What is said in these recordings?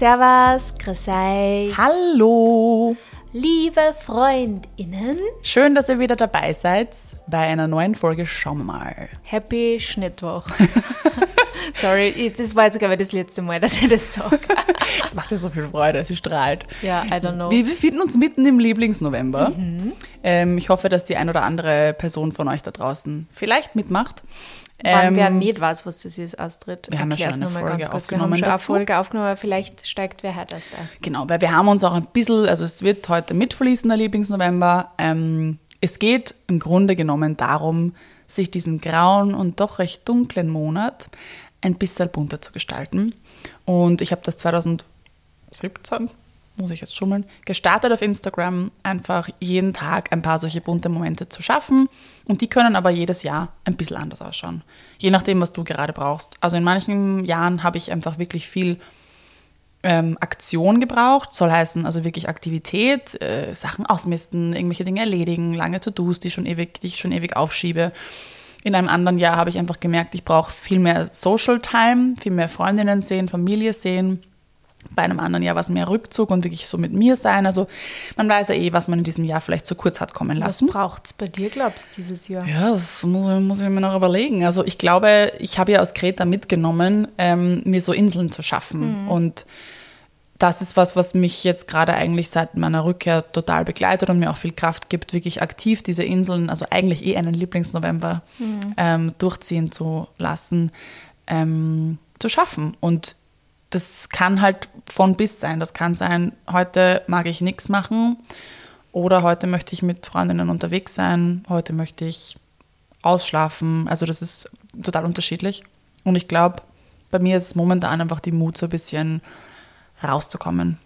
Servus, grüß euch. Hallo! Liebe Freundinnen, Schön, dass ihr wieder dabei seid bei einer neuen Folge Schauen wir mal. happy Schnittwoch. Sorry, das war jetzt, glaube ich, das letzte Mal, dass ich das sage. Es macht dir so viel Freude, sie strahlt. Ja, I don't know. Wir befinden uns mitten im Lieblingsnovember. Ähm, ich hoffe, dass die ein oder andere Person von euch da draußen vielleicht mitmacht. Wenn Ähm, wer nicht weiß, was das ist, Astrid, wir haben ja schon eine Folge ganz kurz. Wir aufgenommen haben schon eine. Folge aufgenommen, aber vielleicht steigt wer heute erst ein. Genau, weil wir haben uns auch ein bisschen, also es wird heute mitverließen, der Lieblingsnovember. Ähm, es geht im Grunde genommen darum, sich diesen grauen und doch recht dunklen Monat ein bisschen bunter zu gestalten. Und ich habe das 2017, muss ich jetzt schummeln, gestartet auf Instagram, einfach jeden Tag ein paar solche bunte Momente zu schaffen. Und die können aber jedes Jahr ein bisschen anders ausschauen. Je nachdem, was du gerade brauchst. Also in manchen Jahren habe ich einfach wirklich viel ähm, Aktion gebraucht. Soll heißen, also wirklich Aktivität, äh, Sachen ausmisten, irgendwelche Dinge erledigen, lange To-Dos, die, die ich schon ewig aufschiebe. In einem anderen Jahr habe ich einfach gemerkt, ich brauche viel mehr Social Time, viel mehr Freundinnen sehen, Familie sehen. Bei einem anderen Jahr war es mehr Rückzug und wirklich so mit mir sein. Also man weiß ja eh, was man in diesem Jahr vielleicht zu kurz hat kommen Was lassen. braucht es bei dir, glaubst du, dieses Jahr? Ja, das muss, ich- muss ich mir noch überlegen. Also ich glaube, ich habe ja aus Kreta mitgenommen, ähm, mir so Inseln zu schaffen. Und das ist was, was mich jetzt gerade eigentlich seit meiner Rückkehr total begleitet und mir auch viel Kraft gibt, wirklich aktiv diese Inseln, also eigentlich eh einen Lieblingsnovember ähm, durchziehen zu lassen, ähm, zu schaffen. Und das kann halt von bis sein. Das kann sein, heute mag ich nichts machen oder heute möchte ich mit Freundinnen unterwegs sein, heute möchte ich ausschlafen. Also das ist total unterschiedlich. Und ich glaube, bei mir ist es momentan einfach die Mut, so ein bisschen rauszukommen.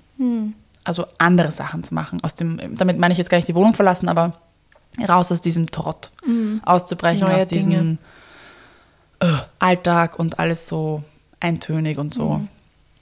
Also andere Sachen zu machen. Aus dem, damit meine ich jetzt gar nicht die Wohnung verlassen, aber raus aus diesem Trott. Auszubrechen Neue aus diesem äh, Alltag und alles so eintönig und so.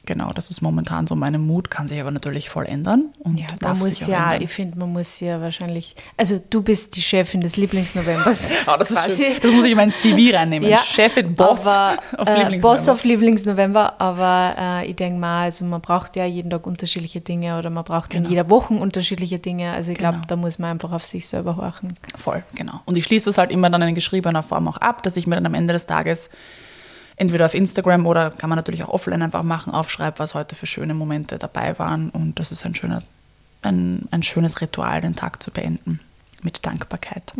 Genau, das ist momentan so meine Mut, kann sich aber natürlich voll ändern. Und Ja, darf muss sich auch ja, ändern. ich finde, man muss ja wahrscheinlich, also du bist die Chefin des Lieblingsnovembers. Oh, das, ist quasi. schön. das muss ich in mein CV reinnehmen. Ja, Chefin, Boss aber, auf äh, Lieblingsnovember. Boss auf Lieblingsnovember, aber äh, ich denke mal, also man braucht ja jeden Tag unterschiedliche Dinge oder man braucht in Genau. jeder Woche unterschiedliche Dinge. Also ich glaube, Genau. da muss man einfach auf sich selber horchen. Voll, genau. Und ich schließe das halt immer dann in geschriebener Form auch ab, dass ich mir dann am Ende des Tages entweder auf Instagram oder kann man natürlich auch offline einfach machen, aufschreibe, was heute für schöne Momente dabei waren. Und das ist ein, schöner, ein, ein schönes Ritual, den Tag zu beenden mit Dankbarkeit.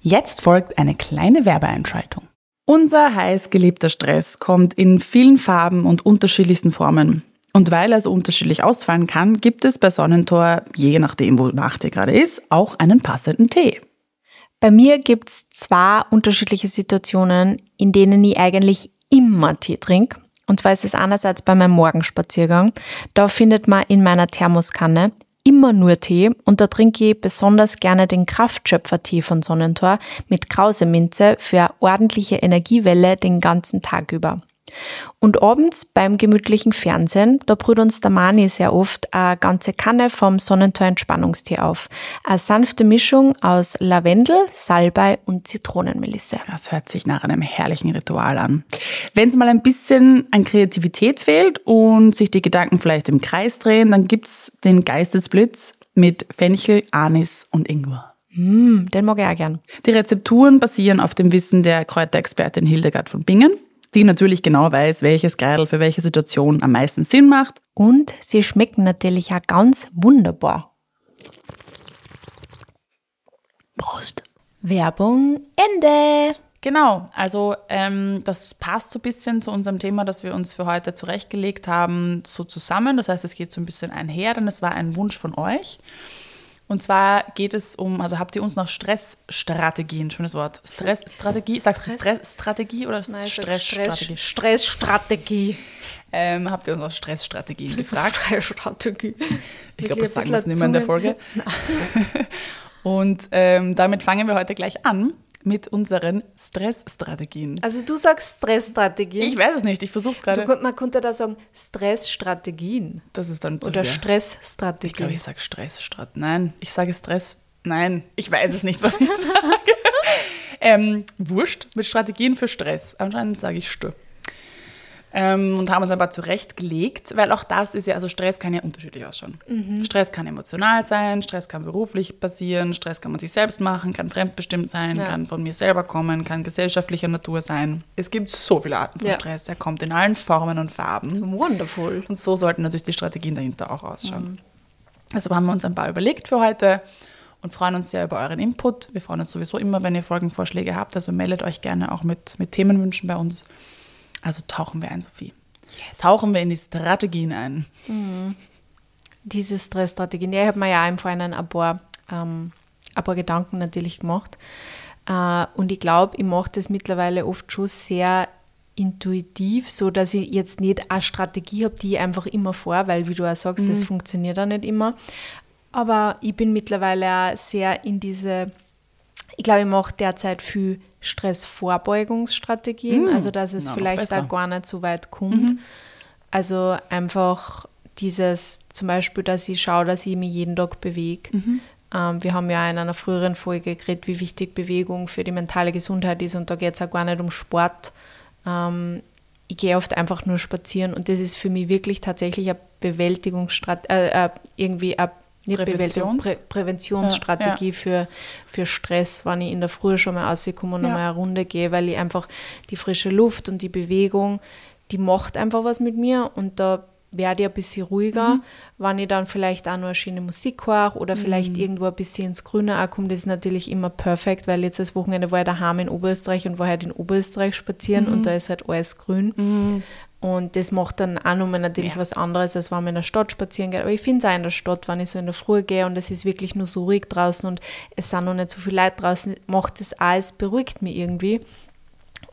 Jetzt folgt eine kleine Werbeeinschaltung. Unser heiß geliebter Stress kommt in vielen Farben und unterschiedlichsten Formen. Und weil er so unterschiedlich ausfallen kann, gibt es bei Sonnentor, je nachdem, wonach dir gerade ist, auch einen passenden Tee. Bei mir gibt es zwei unterschiedliche Situationen, in denen ich eigentlich immer Tee trinke. Und zwar ist es einerseits bei meinem Morgenspaziergang. Da findet man in meiner Thermoskanne immer nur Tee und da trinke ich besonders gerne den Kraftschöpfer-Tee von Sonnentor mit Krauseminze für eine ordentliche Energiewelle den ganzen Tag über. Und abends beim gemütlichen Fernsehen, da brüht uns der Mani sehr oft eine ganze Kanne vom Sonnentor Entspannungstee auf. Eine sanfte Mischung aus Lavendel, Salbei und Zitronenmelisse. Das hört sich nach einem herrlichen Ritual an. Wenn es mal ein bisschen an Kreativität fehlt und sich die Gedanken vielleicht im Kreis drehen, dann gibt's den Geistesblitz mit Fenchel, Anis und Ingwer. Mm, den mag ich auch gern. Die Rezepturen basieren auf dem Wissen der Kräuterexpertin Hildegard von Bingen, die natürlich genau weiß, welches Kreidel für welche Situation am meisten Sinn macht. Und sie schmecken natürlich auch ganz wunderbar. Prost! Werbung Ende. Genau, also ähm, das passt so ein bisschen zu unserem Thema, das wir uns für heute zurechtgelegt haben, so zusammen. Das heißt, es geht so ein bisschen einher, denn es war ein Wunsch von euch. Und zwar geht es um, also habt ihr uns nach Stressstrategien, schönes Wort, Stressstrategie, sagst du Stressstrategie oder Stressstrategie? Stressstrategie. Ähm, habt ihr uns nach Stressstrategien gefragt? Stressstrategie. Ich glaube, das sagen wir jetzt nicht mehr in der Folge. Und ähm, damit fangen wir heute gleich an mit unseren Stressstrategien. Also du sagst Stressstrategie. Ich weiß es nicht, ich versuche es gerade. man könnte da sagen Stressstrategien Das ist dann zu oder viel. Stressstrategien. Ich glaube, ich sage Stressstrat. Nein, ich sage Stress. Nein, ich weiß es nicht, was ich sage. ähm, wurscht, mit Strategien für Stress. Anscheinend sage ich Stö. Ähm, und haben uns aber zurechtgelegt, weil auch das ist ja, also Stress kann ja unterschiedlich ausschauen. Mhm. Stress kann emotional sein, Stress kann beruflich passieren, Stress kann man sich selbst machen, kann fremdbestimmt sein, Ja. kann von mir selber kommen, kann gesellschaftlicher Natur sein. Es gibt so viele Arten von Ja. Stress, er kommt in allen Formen und Farben. Wonderful. Und so sollten natürlich die Strategien dahinter auch ausschauen. Also haben wir uns ein paar überlegt für heute und freuen uns sehr über euren Input. Wir freuen uns sowieso immer, wenn ihr Folgenvorschläge habt. Also meldet euch gerne auch mit, mit Themenwünschen bei uns. Also tauchen wir ein, Sophie. Tauchen wir in die Strategien ein. Diese Stressstrategien, ja, ich habe mir ja im Vorhinein ein paar, ähm, paar Gedanken natürlich gemacht. Äh, und ich glaube, ich mache das mittlerweile oft schon sehr intuitiv, so dass ich jetzt nicht eine Strategie habe, die ich einfach immer vor, weil wie du auch sagst, das funktioniert auch nicht immer. Aber ich bin mittlerweile auch sehr in diese, ich glaube, ich mache derzeit viel Stressvorbeugungsstrategien, also dass es na, vielleicht auch gar nicht so weit kommt. Also einfach dieses, zum Beispiel, dass ich schaue, dass ich mich jeden Tag bewege. Ähm, wir haben ja in einer früheren Folge geredet, wie wichtig Bewegung für die mentale Gesundheit ist und da geht es auch gar nicht um Sport. Ähm, ich gehe oft einfach nur spazieren und das ist für mich wirklich tatsächlich eine Bewältigungsstrategie, äh, äh, irgendwie eine nicht Präventions- Prä Präventionsstrategie für, für Stress, wenn ich in der Früh schon mal rauskomme und Ja. nochmal eine Runde gehe, weil ich einfach die frische Luft und die Bewegung, die macht einfach was mit mir und da werde ich ein bisschen ruhiger, Mhm. wenn ich dann vielleicht auch noch eine schöne Musik höre oder vielleicht irgendwo ein bisschen ins Grüne komme, das ist natürlich immer perfekt, weil jetzt das Wochenende war ich daheim in Oberösterreich und war halt in Oberösterreich spazieren Mhm. und da ist halt alles grün. Und das macht dann auch nochmal natürlich Ja. was anderes, als wenn man in der Stadt spazieren geht. Aber ich finde es auch in der Stadt, wenn ich so in der Früh gehe und es ist wirklich nur so ruhig draußen und es sind noch nicht so viele Leute draußen, macht das auch, es beruhigt mich irgendwie.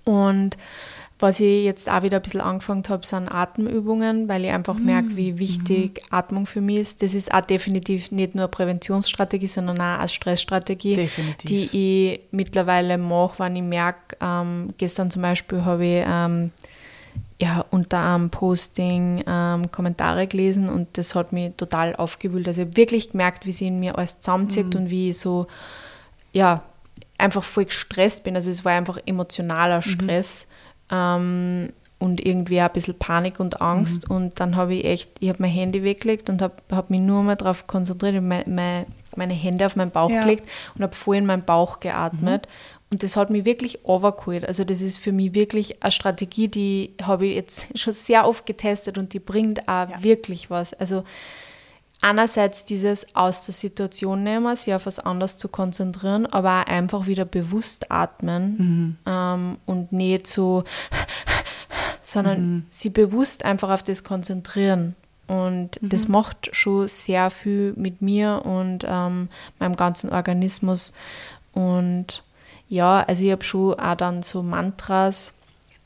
Und was ich jetzt auch wieder ein bisschen angefangen habe, sind Atemübungen, weil ich einfach merke, wie wichtig Atmung für mich ist. Das ist auch definitiv nicht nur eine Präventionsstrategie, sondern auch eine Stressstrategie, Definitiv. die ich mittlerweile mache, wenn ich merke, ähm, gestern zum Beispiel habe ich ähm, ja, unter einem Posting ähm, Kommentare gelesen und das hat mich total aufgewühlt. Also ich habe wirklich gemerkt, wie sie in mir alles zusammenzieht und wie ich so, ja, einfach voll gestresst bin. Also es war einfach emotionaler Stress ähm, und irgendwie auch ein bisschen Panik und Angst. Und dann habe ich echt, ich habe mein Handy weggelegt und habe hab mich nur mal darauf konzentriert, ich mein, mein, meine Hände auf meinen Bauch Ja. gelegt und habe voll in meinen Bauch geatmet. Und das hat mich wirklich overgeholt. Also das ist für mich wirklich eine Strategie, die habe ich jetzt schon sehr oft getestet und die bringt auch Ja. wirklich was. Also einerseits dieses aus der Situation nehmen, sich auf was anderes zu konzentrieren, aber auch einfach wieder bewusst atmen ähm, und nicht so, sondern sie bewusst einfach auf das konzentrieren. Und das macht schon sehr viel mit mir und ähm, meinem ganzen Organismus. Und ja, also ich habe schon auch dann so Mantras,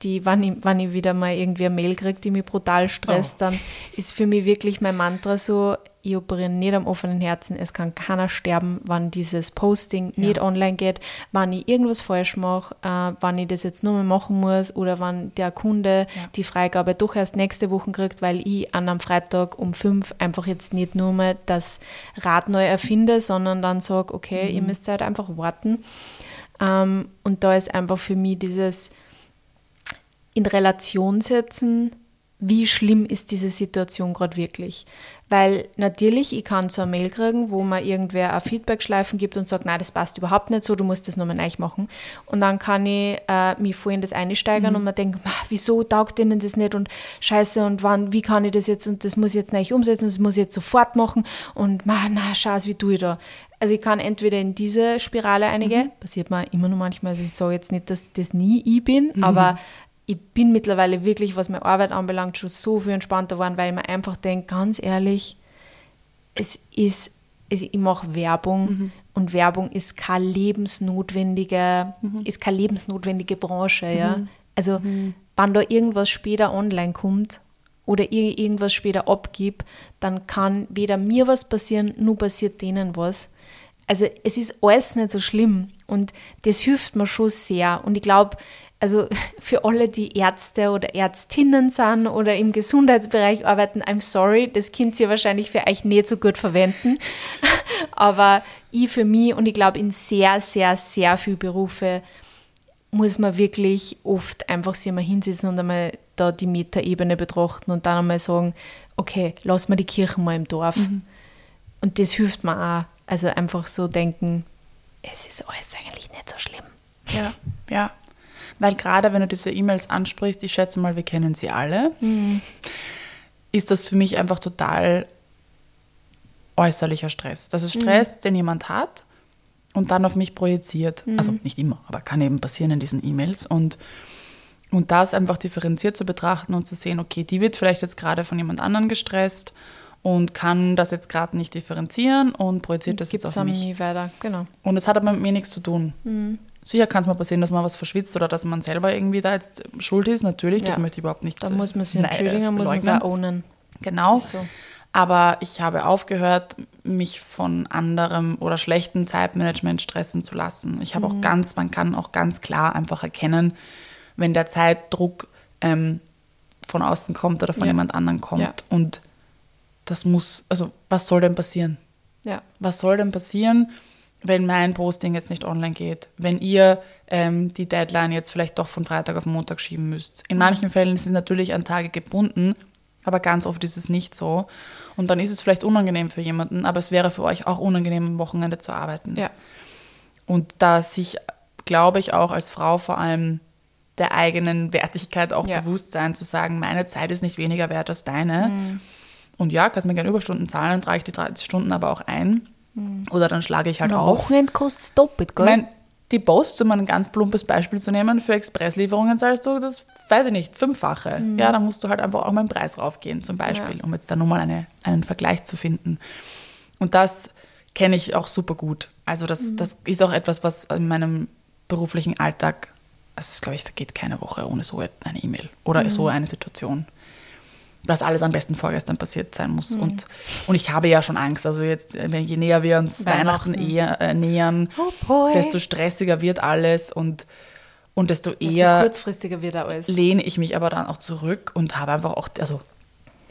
die, wenn ich, wenn ich wieder mal irgendwie eine Mail kriege, die mich brutal stresst, Oh. dann ist für mich wirklich mein Mantra so, ich operiere nicht am offenen Herzen, es kann keiner sterben, wenn dieses Posting nicht online geht, wenn ich irgendwas falsch mache, äh, wenn ich das jetzt nur mal machen muss oder wenn der Kunde Ja. die Freigabe doch erst nächste Woche kriegt, weil ich an einem Freitag um fünf einfach jetzt nicht nur mal das Rad neu erfinde, sondern dann sage, okay, ihr müsst halt einfach warten. Ähm, und da ist einfach für mich dieses in Relation setzen, wie schlimm ist diese Situation gerade wirklich. Weil natürlich, ich kann so eine Mail kriegen, wo mir irgendwer ein Feedback-Schleifen gibt und sagt, nein, das passt überhaupt nicht so, du musst das nochmal neu machen. Und dann kann ich äh, mich voll in das einsteigern und mir denken, "Ah, wieso taugt ihnen das nicht und scheiße und wann, wie kann ich das jetzt und das muss ich jetzt neu umsetzen, das muss ich jetzt sofort machen und na, scheiße, wie tue ich da? Also ich kann entweder in diese Spirale einige, passiert mir immer noch manchmal, also ich sage jetzt nicht, dass das nie ich bin, aber ich bin mittlerweile wirklich, was meine Arbeit anbelangt, schon so viel entspannter geworden, weil ich mir einfach denke, ganz ehrlich, es ist, es, ich mache Werbung und Werbung ist keine lebensnotwendige, ist keine lebensnotwendige Branche, ja. Also wenn da irgendwas später online kommt oder ir- irgendwas später abgibt, dann kann weder mir was passieren, nur passiert denen was. Also es ist alles nicht so schlimm und das hilft mir schon sehr. Und ich glaube, also für alle, die Ärzte oder Ärztinnen sind oder im Gesundheitsbereich arbeiten, I'm sorry, das könnt ihr wahrscheinlich für euch nicht so gut verwenden. Aber ich für mich und ich glaube in sehr, sehr, sehr viele Berufe muss man wirklich oft einfach sich mal hinsetzen und einmal da die Metaebene betrachten und dann einmal sagen, okay, lass mal die Kirchen mal im Dorf. Mhm. Und das hilft mir auch. Also einfach so denken, es ist alles eigentlich nicht so schlimm. Ja, ja. Weil gerade wenn du diese E-Mails ansprichst, ich schätze mal, wir kennen sie alle, ist das für mich einfach total äußerlicher Stress. Das ist Stress, den jemand hat und dann auf mich projiziert. Also nicht immer, aber kann eben passieren in diesen E-Mails. Und, und das einfach differenziert zu betrachten und zu sehen, okay, die wird vielleicht jetzt gerade von jemand anderem gestresst und kann das jetzt gerade nicht differenzieren und projiziert das Gibt jetzt auf mich. nie weiter. Genau. Und es hat aber mit mir nichts zu tun. Mhm. Sicher kann es mal passieren, dass man was verschwitzt oder dass man selber irgendwie da jetzt schuld ist, natürlich. Das Ja. möchte ich überhaupt nicht Da muss man sich äh, entschuldigen, muss man es leugnen. auch ownen. Genau. So. Aber ich habe aufgehört, mich von anderem oder schlechtem Zeitmanagement stressen zu lassen. Ich habe Mhm. auch ganz, man kann auch ganz klar einfach erkennen, wenn der Zeitdruck ähm, von außen kommt oder von Ja. jemand anderem kommt. Ja. Und das muss, also was soll denn passieren? Ja. Was soll denn passieren, wenn mein Posting jetzt nicht online geht? Wenn ihr ähm, die Deadline jetzt vielleicht doch von Freitag auf Montag schieben müsst? In manchen Fällen sind natürlich an Tage gebunden, aber ganz oft ist es nicht so. Und dann ist es vielleicht unangenehm für jemanden, aber es wäre für euch auch unangenehm, am Wochenende zu arbeiten. Ja. Und da sich, glaube ich, auch als Frau vor allem der eigenen Wertigkeit auch Ja. bewusst sein, zu sagen, meine Zeit ist nicht weniger wert als deine. Und ja, kannst mir gerne Überstunden zahlen, dann trage ich die 30 Stunden aber auch ein. Oder dann schlage ich halt Am auf. Wochenende kostet es doppelt, Ich gell? meine, die Posts, um ein ganz plumpes Beispiel zu nehmen, für Expresslieferungen zahlst du das, weiß ich nicht, fünffache. Ja, dann musst du halt einfach auch mal den Preis raufgehen, zum Beispiel, Ja. um jetzt da nur mal eine, einen Vergleich zu finden. Und das kenne ich auch super gut. Also das, das ist auch etwas, was in meinem beruflichen Alltag, also es glaube ich, vergeht keine Woche ohne so eine E-Mail oder so eine Situation. Was alles am besten vorgestern passiert sein muss. Und, und ich habe ja schon Angst. Also jetzt, äh, je näher wir uns Weihnachten, Weihnachten. eher, äh, nähern, Oh desto stressiger wird alles und, und desto Desto eher kurzfristiger wird alles. lehne ich mich aber dann auch zurück und habe einfach auch, also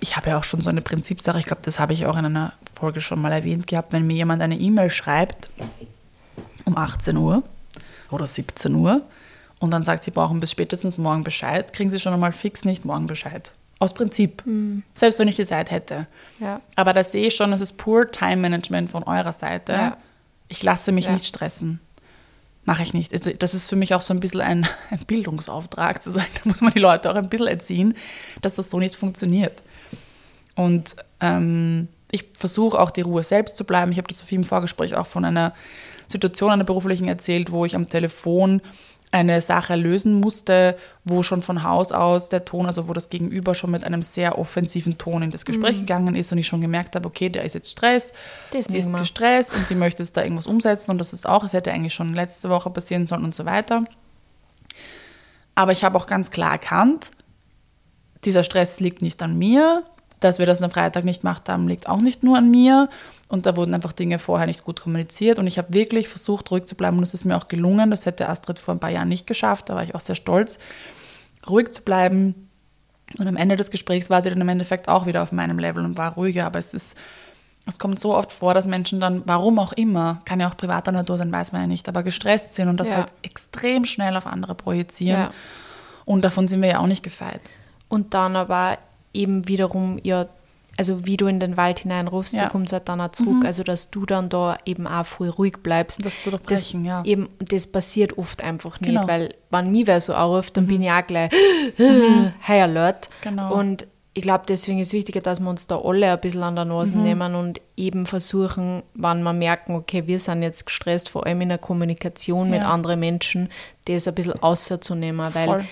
ich habe ja auch schon so eine Prinzipsache, ich glaube, das habe ich auch in einer Folge schon mal erwähnt gehabt, wenn mir jemand eine E-Mail schreibt um 18 Uhr oder 17 Uhr und dann sagt, sie brauchen bis spätestens morgen Bescheid, kriegen sie schon einmal fix nicht morgen Bescheid. Aus Prinzip. Selbst wenn ich die Zeit hätte. Ja. Aber da sehe ich schon, das ist pur Time Management von eurer Seite. Ja. Ich lasse mich Ja. nicht stressen. Mache ich nicht. Also das ist für mich auch so ein bisschen ein, ein Bildungsauftrag, zu sagen, da muss man die Leute auch ein bisschen erziehen, dass das so nicht funktioniert. Und ähm, ich versuche auch die Ruhe selbst zu bleiben. Ich habe das Sophie im Vorgespräch auch von einer Situation, einer beruflichen erzählt, wo ich am Telefon eine Sache lösen musste, wo schon von Haus aus der Ton, also wo das Gegenüber schon mit einem sehr offensiven Ton in das Gespräch gegangen ist und ich schon gemerkt habe, okay, der ist jetzt Stress, die ist gestresst und die möchte jetzt da irgendwas umsetzen und das ist auch, es hätte eigentlich schon letzte Woche passieren sollen und so weiter. Aber ich habe auch ganz klar erkannt, dieser Stress liegt nicht an mir. Dass wir das am Freitag nicht gemacht haben, liegt auch nicht nur an mir. Und da wurden einfach Dinge vorher nicht gut kommuniziert. Und ich habe wirklich versucht, ruhig zu bleiben. Und es ist mir auch gelungen. Das hätte Astrid vor ein paar Jahren nicht geschafft. Da war ich auch sehr stolz, ruhig zu bleiben. Und am Ende des Gesprächs war sie dann im Endeffekt auch wieder auf meinem Level und war ruhiger. Aber es ist, es kommt so oft vor, dass Menschen dann, warum auch immer, kann ja auch privater Natur sein, weiß man ja nicht, aber gestresst sind und das Ja. halt extrem schnell auf andere projizieren. Ja. Und davon sind wir ja auch nicht gefeit. Und dann aber eben wiederum, ja, also wie du in den Wald hineinrufst, Ja. Mhm. so kommt es halt dann auch zurück. Also dass du dann da eben auch voll ruhig bleibst. Das zu durchbrechen, ja. Eben, das passiert oft einfach nicht, Genau. Mhm. weil wenn mich wer so anruft, dann bin ich auch gleich High Alert. Genau. Und ich glaube, deswegen ist wichtiger, dass wir uns da alle ein bisschen an der Nase Mhm. nehmen und eben versuchen, wenn wir merken, okay, wir sind jetzt gestresst, vor allem in der Kommunikation mit Ja. anderen Menschen, das ein bisschen außerzunehmen, weil Voll.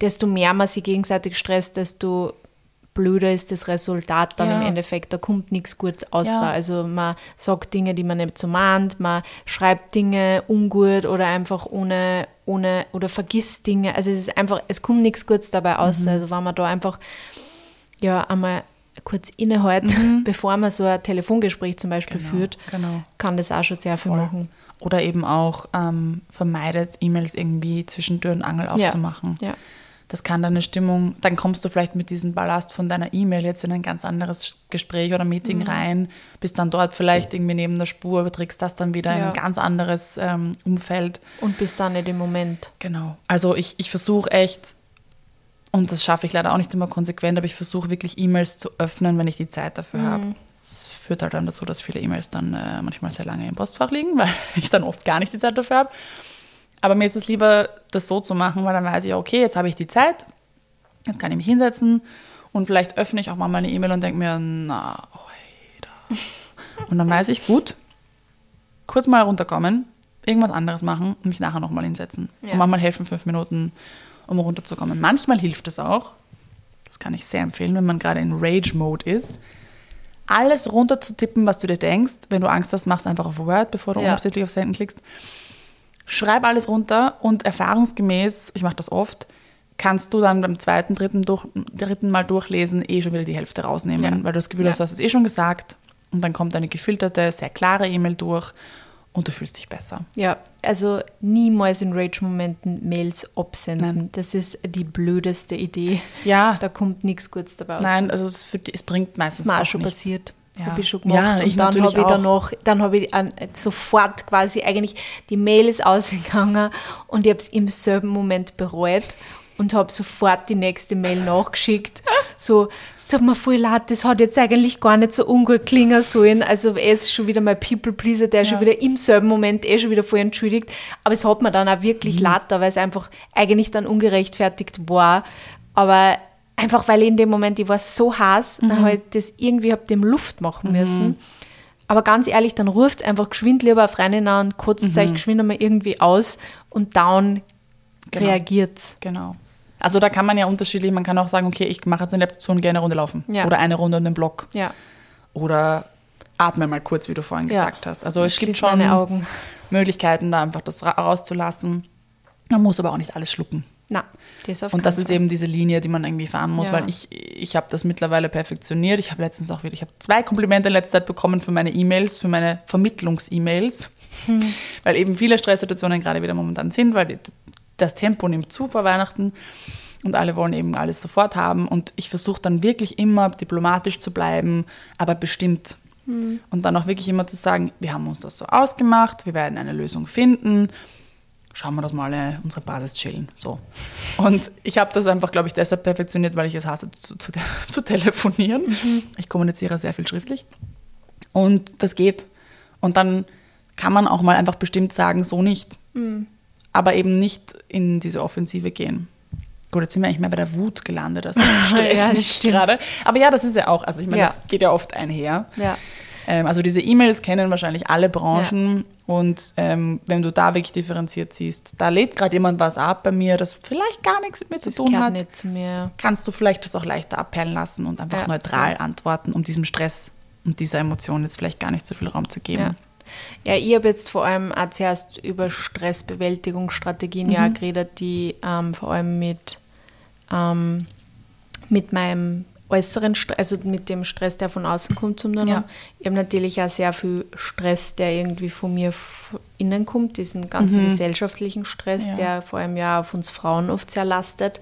desto mehr man sich gegenseitig stresst, desto blöder ist das Resultat dann Ja. im Endeffekt. Da kommt nichts Gutes außer. Ja. Also man sagt Dinge, die man nicht so meint, man schreibt Dinge ungut oder einfach ohne, ohne oder vergisst Dinge. Also es ist einfach, es kommt nichts Gutes dabei außer. Mhm. Also wenn man da einfach ja einmal kurz innehält, bevor man so ein Telefongespräch zum Beispiel Genau, führt, genau. kann das auch schon sehr viel machen. Oder eben auch ähm, vermeidet, E-Mails irgendwie zwischen Tür und Angel aufzumachen. Ja. Das kann deine Stimmung, dann kommst du vielleicht mit diesem Ballast von deiner E-Mail jetzt in ein ganz anderes Gespräch oder Meeting Mhm. rein, bist dann dort vielleicht irgendwie neben der Spur, überträgst das dann wieder in Ja. ein ganz anderes ähm, Umfeld. Und bis dann nicht im Moment. Genau. Also ich, ich versuche echt, und das schaffe ich leider auch nicht immer konsequent, aber ich versuche wirklich E-Mails zu öffnen, wenn ich die Zeit dafür Mhm. habe. Das führt halt dann dazu, dass viele E-Mails dann äh, manchmal sehr lange im Postfach liegen, weil ich dann oft gar nicht die Zeit dafür habe. Aber mir ist es lieber, das so zu machen, weil dann weiß ich, okay, jetzt habe ich die Zeit, jetzt kann ich mich hinsetzen und vielleicht öffne ich auch mal meine E-Mail und denke mir, na, oida. Und dann weiß ich, gut, kurz mal runterkommen, irgendwas anderes machen und mich nachher nochmal hinsetzen. Ja. Und manchmal helfen fünf Minuten, um runterzukommen. Manchmal hilft es auch, das kann ich sehr empfehlen, wenn man gerade in Rage-Mode ist, alles runterzutippen, was du dir denkst. Wenn du Angst hast, mach's einfach auf Word, bevor du Ja. unabsichtlich auf Senden klickst. Schreib alles runter und erfahrungsgemäß, ich mache das oft, kannst du dann beim zweiten, dritten, durch, dritten Mal durchlesen eh schon wieder die Hälfte rausnehmen, Ja. weil du das Gefühl Ja. hast, du hast es eh schon gesagt und dann kommt eine gefilterte, sehr klare E-Mail durch und du fühlst dich besser. Ja, also niemals in Rage-Momenten Mails absenden. Nein. Das ist die blödeste Idee. Ja, Da kommt nichts Gutes dabei raus. nein, also es, die, es bringt meistens Das ist mir auch schon nichts. passiert. Ja. Habe ich schon Ja, gemacht. ich und dann habe ich danach, dann habe ich an, sofort quasi eigentlich, die Mail ist ausgegangen und ich habe es im selben Moment bereut und habe sofort die nächste Mail nachgeschickt. So, es tut mir voll leid, das hat jetzt eigentlich gar nicht so ungut klingen sollen. Also er ist schon wieder mein People-Pleaser, der Ja. schon wieder im selben Moment eh schon wieder voll entschuldigt. Aber es hat mir dann auch wirklich Mhm. leid, weil es einfach eigentlich dann ungerechtfertigt war. Aber einfach, weil ich in dem Moment, ich war so heiß, Mhm. dann habe ich das irgendwie hab dem Luft machen müssen. Aber ganz ehrlich, dann ruft einfach geschwind lieber eine Freundin an und kotzt Mhm. euch geschwind einmal irgendwie aus und down Genau. reagiert's. Genau. Also da kann man ja unterschiedlich, man kann auch sagen, okay, ich mache jetzt eine Lektion, gehe eine Runde laufen. Ja. Oder eine Runde um den Block. Ja, Oder atme mal kurz, wie du vorhin Ja. gesagt hast. Also es gibt schon. Möglichkeiten, da einfach das ra- rauszulassen. Man muss aber auch nicht alles schlucken. Na, das auf Und das keinen ist Fall. eben diese Linie, die man irgendwie fahren muss, Ja. weil ich, ich habe das mittlerweile perfektioniert. Ich habe letztens auch wieder, ich habe zwei Komplimente in letzter Zeit bekommen für meine E-Mails, für meine Vermittlungs-E-Mails, Hm. weil eben viele Stresssituationen gerade wieder momentan sind, weil das Tempo nimmt zu vor Weihnachten und alle wollen eben alles sofort haben und ich versuche dann wirklich immer diplomatisch zu bleiben, aber bestimmt. Hm. Und dann auch wirklich immer zu sagen, wir haben uns das so ausgemacht, wir werden eine Lösung finden schauen wir das mal äh, unsere Basis chillen. So. Und ich habe das einfach, glaube ich, deshalb perfektioniert, weil ich es hasse, zu, zu, zu telefonieren. Mhm. Ich kommuniziere sehr viel schriftlich. Und das geht. Und dann kann man auch mal einfach bestimmt sagen, so nicht. Mhm. Aber eben nicht in diese Offensive gehen. Gut, jetzt sind wir eigentlich mehr bei der Wut gelandet, das Stress Ja, das gerade. Aber ja, das ist ja auch, also ich meine, Ja. das geht ja oft einher. Ja. Ähm, also diese E-Mails kennen wahrscheinlich alle Branchen und ähm, wenn du da wirklich differenziert siehst, da lädt gerade jemand was ab bei mir, das vielleicht gar nichts mit mir zu Das tun gehört hat, nicht zu mir. kannst du vielleicht das auch leichter abperlen lassen und einfach Ja. neutral antworten, um diesem Stress und dieser Emotion jetzt vielleicht gar nicht so viel Raum zu geben. Ja. Ja, ich habe jetzt vor allem auch zuerst über Stressbewältigungsstrategien Mhm. ja geredet, die ähm, vor allem mit, ähm, mit meinem äußeren Stress, also mit dem Stress, der von außen kommt, zum tun Ja. Ich habe natürlich auch sehr viel Stress, der irgendwie von mir innen kommt, diesen ganzen gesellschaftlichen Stress, Mhm. Ja. der vor allem ja auf uns Frauen oft sehr lastet.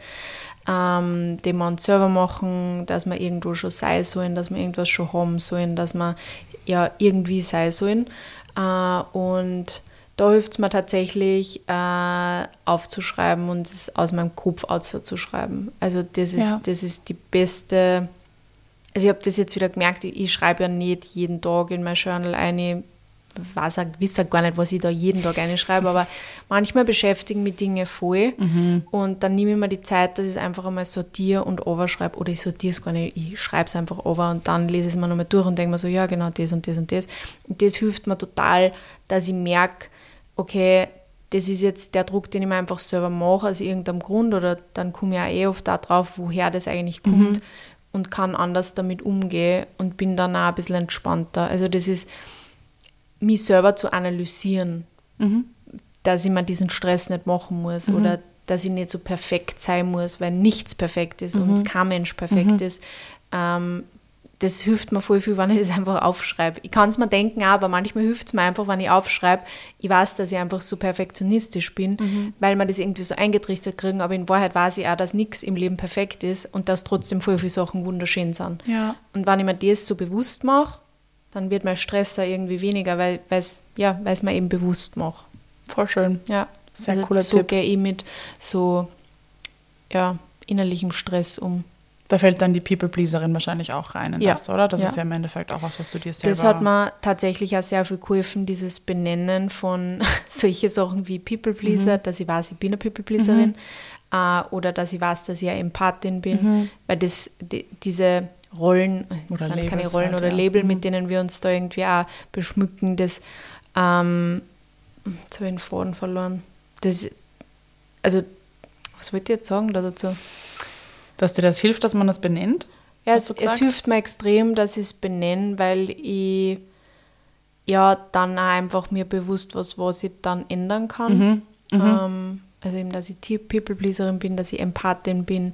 Ähm, den wir uns selber machen, dass wir irgendwo schon sein sollen, dass wir irgendwas schon haben sollen, dass wir ja irgendwie sein sollen. Äh, und da hilft es mir tatsächlich, äh, aufzuschreiben und es aus meinem Kopf auszuschreiben. Also das ist, Ja. das ist die beste, also ich habe das jetzt wieder gemerkt, ich, schreibe ja nicht jeden Tag in mein Journal eine, weiß auch, weiß auch gar nicht, was ich da jeden Tag einschreibe, aber manchmal beschäftigen mich Dinge voll und dann nehme ich mir die Zeit, dass ich es einfach einmal sortiere und overschreibe oder ich sortiere es gar nicht, ich schreibe es einfach over und dann lese ich es mir nochmal durch und denke mir so, ja genau, das und das und das. Und das hilft mir total, dass ich merke, okay, das ist jetzt der Druck, den ich mir einfach selber mache, aus irgendeinem Grund, oder dann komme ich auch eh oft darauf, woher das eigentlich kommt und kann anders damit umgehen und bin dann auch ein bisschen entspannter. Also das ist, mich selber zu analysieren, dass ich mir diesen Stress nicht machen muss oder dass ich nicht so perfekt sein muss, weil nichts perfekt ist und kein Mensch perfekt ist. Ähm, das hilft mir voll viel, wenn ich das einfach aufschreibe. Ich kann es mir denken, aber manchmal hilft es mir einfach, wenn ich aufschreibe. Ich weiß, dass ich einfach so perfektionistisch bin, Mhm. weil man das irgendwie so eingetrichtert kriegen, aber in Wahrheit weiß ich auch, dass nichts im Leben perfekt ist und dass trotzdem voll viele Sachen wunderschön sind. Ja. Und wenn ich mir das so bewusst mache, dann wird mein Stress auch irgendwie weniger, weil es ja, weil's mir eben bewusst mache. Voll schön. Ja, Sehr also cooler so Tipp. gehe ich mit so ja, innerlichem Stress um. Da fällt dann die People-Pleaserin wahrscheinlich auch rein in Ja. das, oder? Das Ja. ist ja im Endeffekt auch was, was du dir selber... Das hat mir tatsächlich auch sehr viel geholfen, dieses Benennen von solche Sachen wie People Pleaser, Mhm. dass ich weiß, ich bin eine People Pleaserin äh, oder dass ich weiß, dass ich eine Empathin bin, weil das die, diese Rollen, das Mhm. Oder sind keine Labels Rollen halt, oder ja. Label, Mhm. mit denen wir uns da irgendwie auch beschmücken, das ähm, jetzt habe ich den Faden verloren. Das, also, was wollte ich jetzt sagen da dazu? Dass dir das hilft, dass man das benennt? Ja, es, es hilft mir extrem, dass ich es benenne, weil ich ja dann auch einfach mir bewusst was, was ich dann ändern kann. Mhm, Ähm, also eben, dass ich People-Pleaserin bin, dass ich Empathin bin.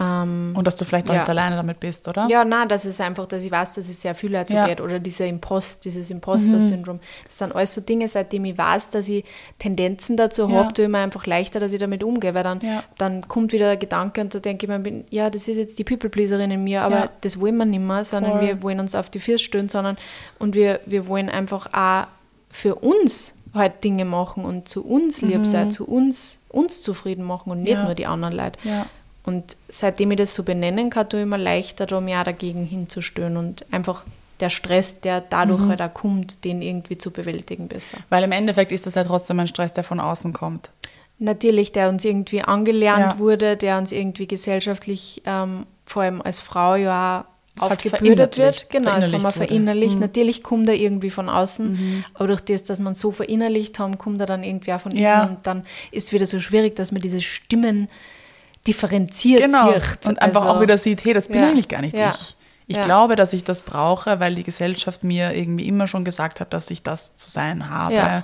Ähm, Und dass du vielleicht auch Ja. nicht alleine damit bist, oder? ja, nein, das ist einfach, dass ich weiß, dass es sehr viel so Ja. geht. Oder dieser Impost, dieses Imposter-Syndrom. Das sind alles so Dinge, seitdem ich weiß, dass ich Tendenzen dazu Ja. habe, tue ich mir einfach leichter, dass ich damit umgehe. Weil dann, Ja. dann kommt wieder der Gedanke und da denke ich mir, ja, das ist jetzt die People-Pleaserin in mir, aber das wollen wir nicht mehr, sondern Voll. wir wollen uns auf die Füße stellen, sondern und wir, wir wollen einfach auch für uns halt Dinge machen und zu uns lieb sein, zu uns, uns zufrieden machen und nicht Mhm. Ja. nur die anderen Leute. Ja. Und seitdem ich das so benennen kann, tue ich mir leichter, da mich auch dagegen hinzustellen und einfach der Stress, der dadurch Mhm. halt auch kommt, den irgendwie zu bewältigen besser. Weil im Endeffekt ist das ja trotzdem ein Stress, der von außen kommt. Natürlich, der uns irgendwie angelernt Ja. wurde, der uns irgendwie gesellschaftlich, ähm, vor allem als Frau ja auch Halt aufgebürdet verinnerlicht- wird. Genau, das haben wir verinnerlicht. Mhm. Natürlich kommt er irgendwie von außen, aber durch das, dass man so verinnerlicht haben, kommt er dann irgendwie auch von Ja. innen und dann ist es wieder so schwierig, dass man diese Stimmen differenziert Genau. sieht. Und einfach Also- auch wieder sieht, hey, das bin Ja. eigentlich gar nicht Ja. ich. Ich Ja. glaube, dass ich das brauche, weil die Gesellschaft mir irgendwie immer schon gesagt hat, dass ich das zu sein habe.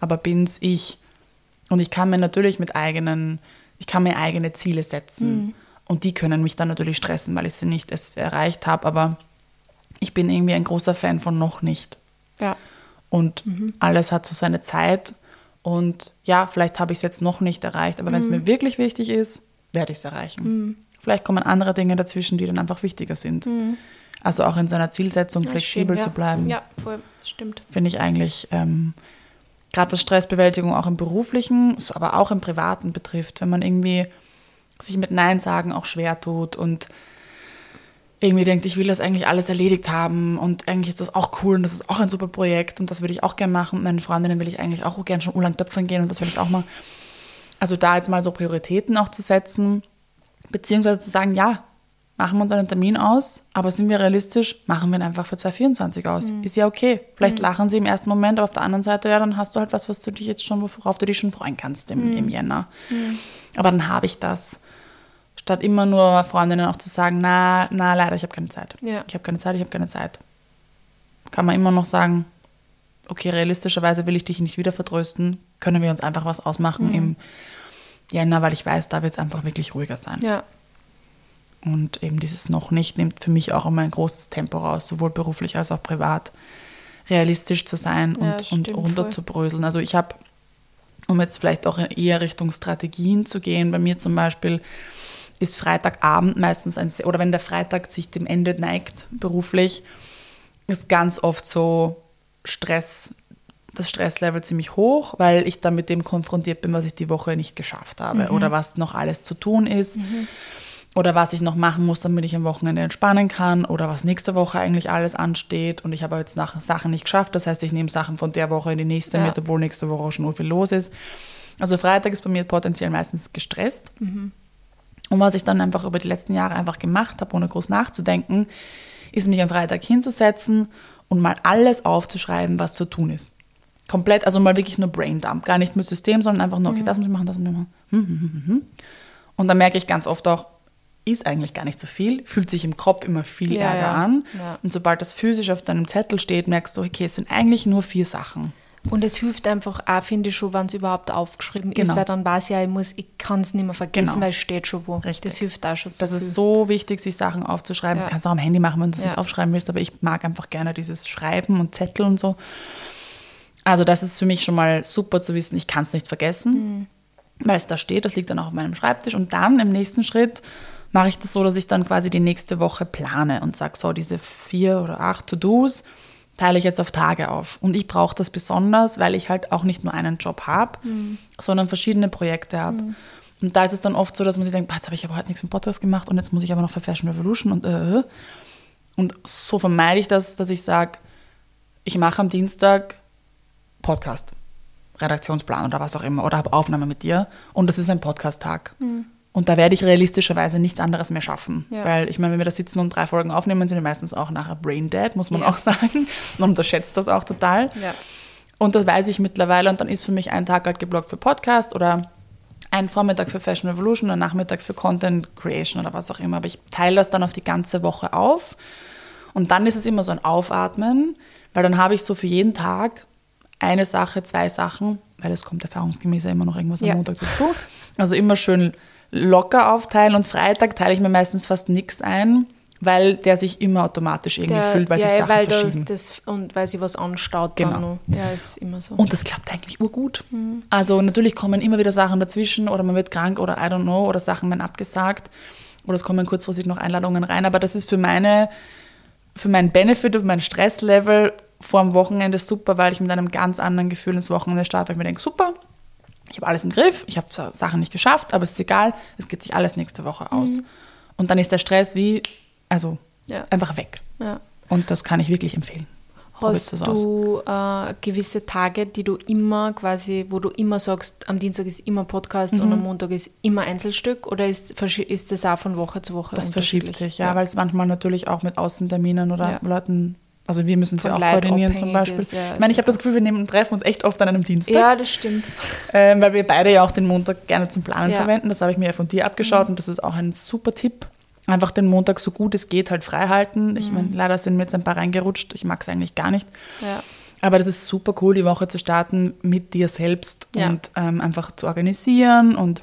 Aber bin's ich. Und ich kann mir natürlich mit eigenen, ich kann mir eigene Ziele setzen. Mhm. Und die können mich dann natürlich stressen, weil ich sie nicht erreicht habe. Aber ich bin irgendwie ein großer Fan von noch nicht. Ja. Und Mhm. alles hat so seine Zeit. Und ja, vielleicht habe ich es jetzt noch nicht erreicht, aber wenn es Mhm. mir wirklich wichtig ist, werde ich es erreichen. Vielleicht kommen andere Dinge dazwischen, die dann einfach wichtiger sind. Also auch in seiner Zielsetzung Mhm. Ja, flexibel schön, zu ja. bleiben, Ja, voll, stimmt. finde ich eigentlich, ähm, gerade was Stressbewältigung auch im beruflichen, aber auch im privaten betrifft, wenn man irgendwie sich mit Nein sagen auch schwer tut und irgendwie denkt, ich will das eigentlich alles erledigt haben und eigentlich ist das auch cool und das ist auch ein super Projekt und das würde ich auch gerne machen. Mit meinen Freundinnen will ich eigentlich auch gerne schon urlang töpfern gehen und das will ich auch mal. Also da jetzt mal so Prioritäten auch zu setzen, beziehungsweise zu sagen, ja, machen wir uns einen Termin aus, aber sind wir realistisch, machen wir ihn einfach für 2024 aus. Ist ja okay. Vielleicht lachen sie im ersten Moment, aber auf der anderen Seite, ja, dann hast du halt was, was du dich jetzt schon, worauf du dich schon freuen kannst im, im Jänner. Aber dann habe ich das. Statt immer nur Freundinnen auch zu sagen, na, na, leider, ich habe keine Zeit. Ja. Ich habe keine Zeit, ich habe keine Zeit. Kann man immer noch sagen, okay, realistischerweise will ich dich nicht wieder vertrösten, können wir uns einfach was ausmachen im Jänner, weil ich weiß, da wird es einfach wirklich ruhiger sein. Ja. Und eben dieses noch nicht nimmt für mich auch immer ein großes Tempo raus, sowohl beruflich als auch privat, realistisch zu sein Ja, und, und stimmt, runter voll. zu bröseln. Also ich habe, um jetzt vielleicht auch eher Richtung Strategien zu gehen, bei mir zum Beispiel ist Freitagabend meistens ein, sehr- oder wenn der Freitag sich dem Ende neigt, beruflich, ist ganz oft so Stress, das Stresslevel ziemlich hoch, weil ich dann mit dem konfrontiert bin, was ich die Woche nicht geschafft habe oder was noch alles zu tun ist oder was ich noch machen muss, damit ich am Wochenende entspannen kann oder was nächste Woche eigentlich alles ansteht und ich habe jetzt nach Sachen nicht geschafft, das heißt, ich nehme Sachen von der Woche in die nächste Ja. mit, obwohl nächste Woche schon so viel los ist. Also Freitag ist bei mir potenziell meistens gestresst. Und was ich dann einfach über die letzten Jahre einfach gemacht habe, ohne groß nachzudenken, ist mich am Freitag hinzusetzen und mal alles aufzuschreiben, was zu tun ist. Komplett, also mal wirklich nur Braindump, gar nicht mit System, sondern einfach nur, okay, das muss ich machen, das muss ich machen. Hm, hm, hm. Und dann merke ich ganz oft auch, ist eigentlich gar nicht so viel, fühlt sich im Kopf immer viel Ja, Ärger ja. an. Ja. Und sobald das physisch auf deinem Zettel steht, merkst du, okay, es sind eigentlich nur vier Sachen. Und es hilft einfach auch, finde ich schon, wenn es überhaupt aufgeschrieben Genau. ist, weil dann weiß ich ja, ich, muss, ich kann es nicht mehr vergessen, Genau. weil es steht schon wo. Richtig. Das hilft auch schon so Das viel. ist so wichtig, sich Sachen aufzuschreiben. Ja. Das kannst du auch am Handy machen, wenn du es Ja. nicht aufschreiben willst, aber ich mag einfach gerne dieses Schreiben und Zettel und so. Also das ist für mich schon mal super zu wissen, ich kann es nicht vergessen, weil es da steht, das liegt dann auch auf meinem Schreibtisch. Und dann im nächsten Schritt mache ich das so, dass ich dann quasi die nächste Woche plane und sage, so diese vier oder acht To-Dos teile ich jetzt auf Tage auf. Und ich brauche das besonders, weil ich halt auch nicht nur einen Job habe, sondern verschiedene Projekte habe. Und da ist es dann oft so, dass man sich denkt, "Boah, jetzt habe ich aber heute nichts mit Podcast gemacht und jetzt muss ich aber noch für Fashion Revolution und äh. Und so vermeide ich das, dass ich sage, ich mache am Dienstag Podcast, Redaktionsplan oder was auch immer oder habe Aufnahme mit dir und das ist ein Podcast-Tag. Und da werde ich realistischerweise nichts anderes mehr schaffen. Ja. Weil ich meine, wenn wir da sitzen und drei Folgen aufnehmen, sind wir meistens auch nachher brain dead, muss man Ja. auch sagen. Man unterschätzt das auch total. Ja. Und das weiß ich mittlerweile. Und dann ist für mich ein Tag halt geblockt für Podcast oder ein Vormittag für Fashion Revolution, ein Nachmittag für Content Creation oder was auch immer. Aber ich teile das dann auf die ganze Woche auf. Und dann ist es immer so ein Aufatmen, weil dann habe ich so für jeden Tag eine Sache, zwei Sachen, weil es kommt erfahrungsgemäß ja immer noch irgendwas am Montag dazu. Also immer schön locker aufteilen und Freitag teile ich mir meistens fast nichts ein, weil der sich immer automatisch irgendwie Der- füllt, weil sich ja, Sachen weil das, verschieben. das, und weil sie was anstaut Genau. Ja, ist immer so. Und das klappt eigentlich urgut. Mhm. Also natürlich kommen immer wieder Sachen dazwischen oder man wird krank oder I don't know oder Sachen werden abgesagt oder es kommen kurzfristig noch Einladungen rein. Aber das ist für meine, für meinen Benefit und mein Stresslevel vor dem Wochenende super, weil ich mit einem ganz anderen Gefühl ins Wochenende starte, weil ich mir denke, super, ich habe alles im Griff, ich habe Sachen nicht geschafft, aber es ist egal, es geht sich alles nächste Woche aus. Und dann ist der Stress wie, also Mhm. Ja. einfach weg. ja. Und das kann ich wirklich empfehlen. Hast das aus. du äh, gewisse Tage, die du immer quasi, wo du immer sagst, am Dienstag ist immer Podcast Mhm. und am Montag ist immer Einzelstück oder ist, ist das auch von Woche zu Woche Das verschiebt sich, ja, weil es manchmal natürlich auch mit Außenterminen oder Ja. Leuten, also wir müssen sie Von auch koordinieren zum Beispiel. ist, ja, ich meine, ich habe das Gefühl, wir nehmen, treffen uns echt oft an einem Dienstag, Ja, das stimmt. ähm, weil wir beide ja auch den Montag gerne zum Planen Ja. Mhm. verwenden. Das habe ich mir ja von dir abgeschaut und das ist auch ein super Tipp. Einfach den Montag so gut es geht halt frei halten. Mhm. Ich meine, leider sind mir jetzt ein paar reingerutscht. Ich mag es eigentlich gar nicht. Ja. Aber das ist super cool, die Woche zu starten mit dir selbst Ja. und ähm, einfach zu organisieren und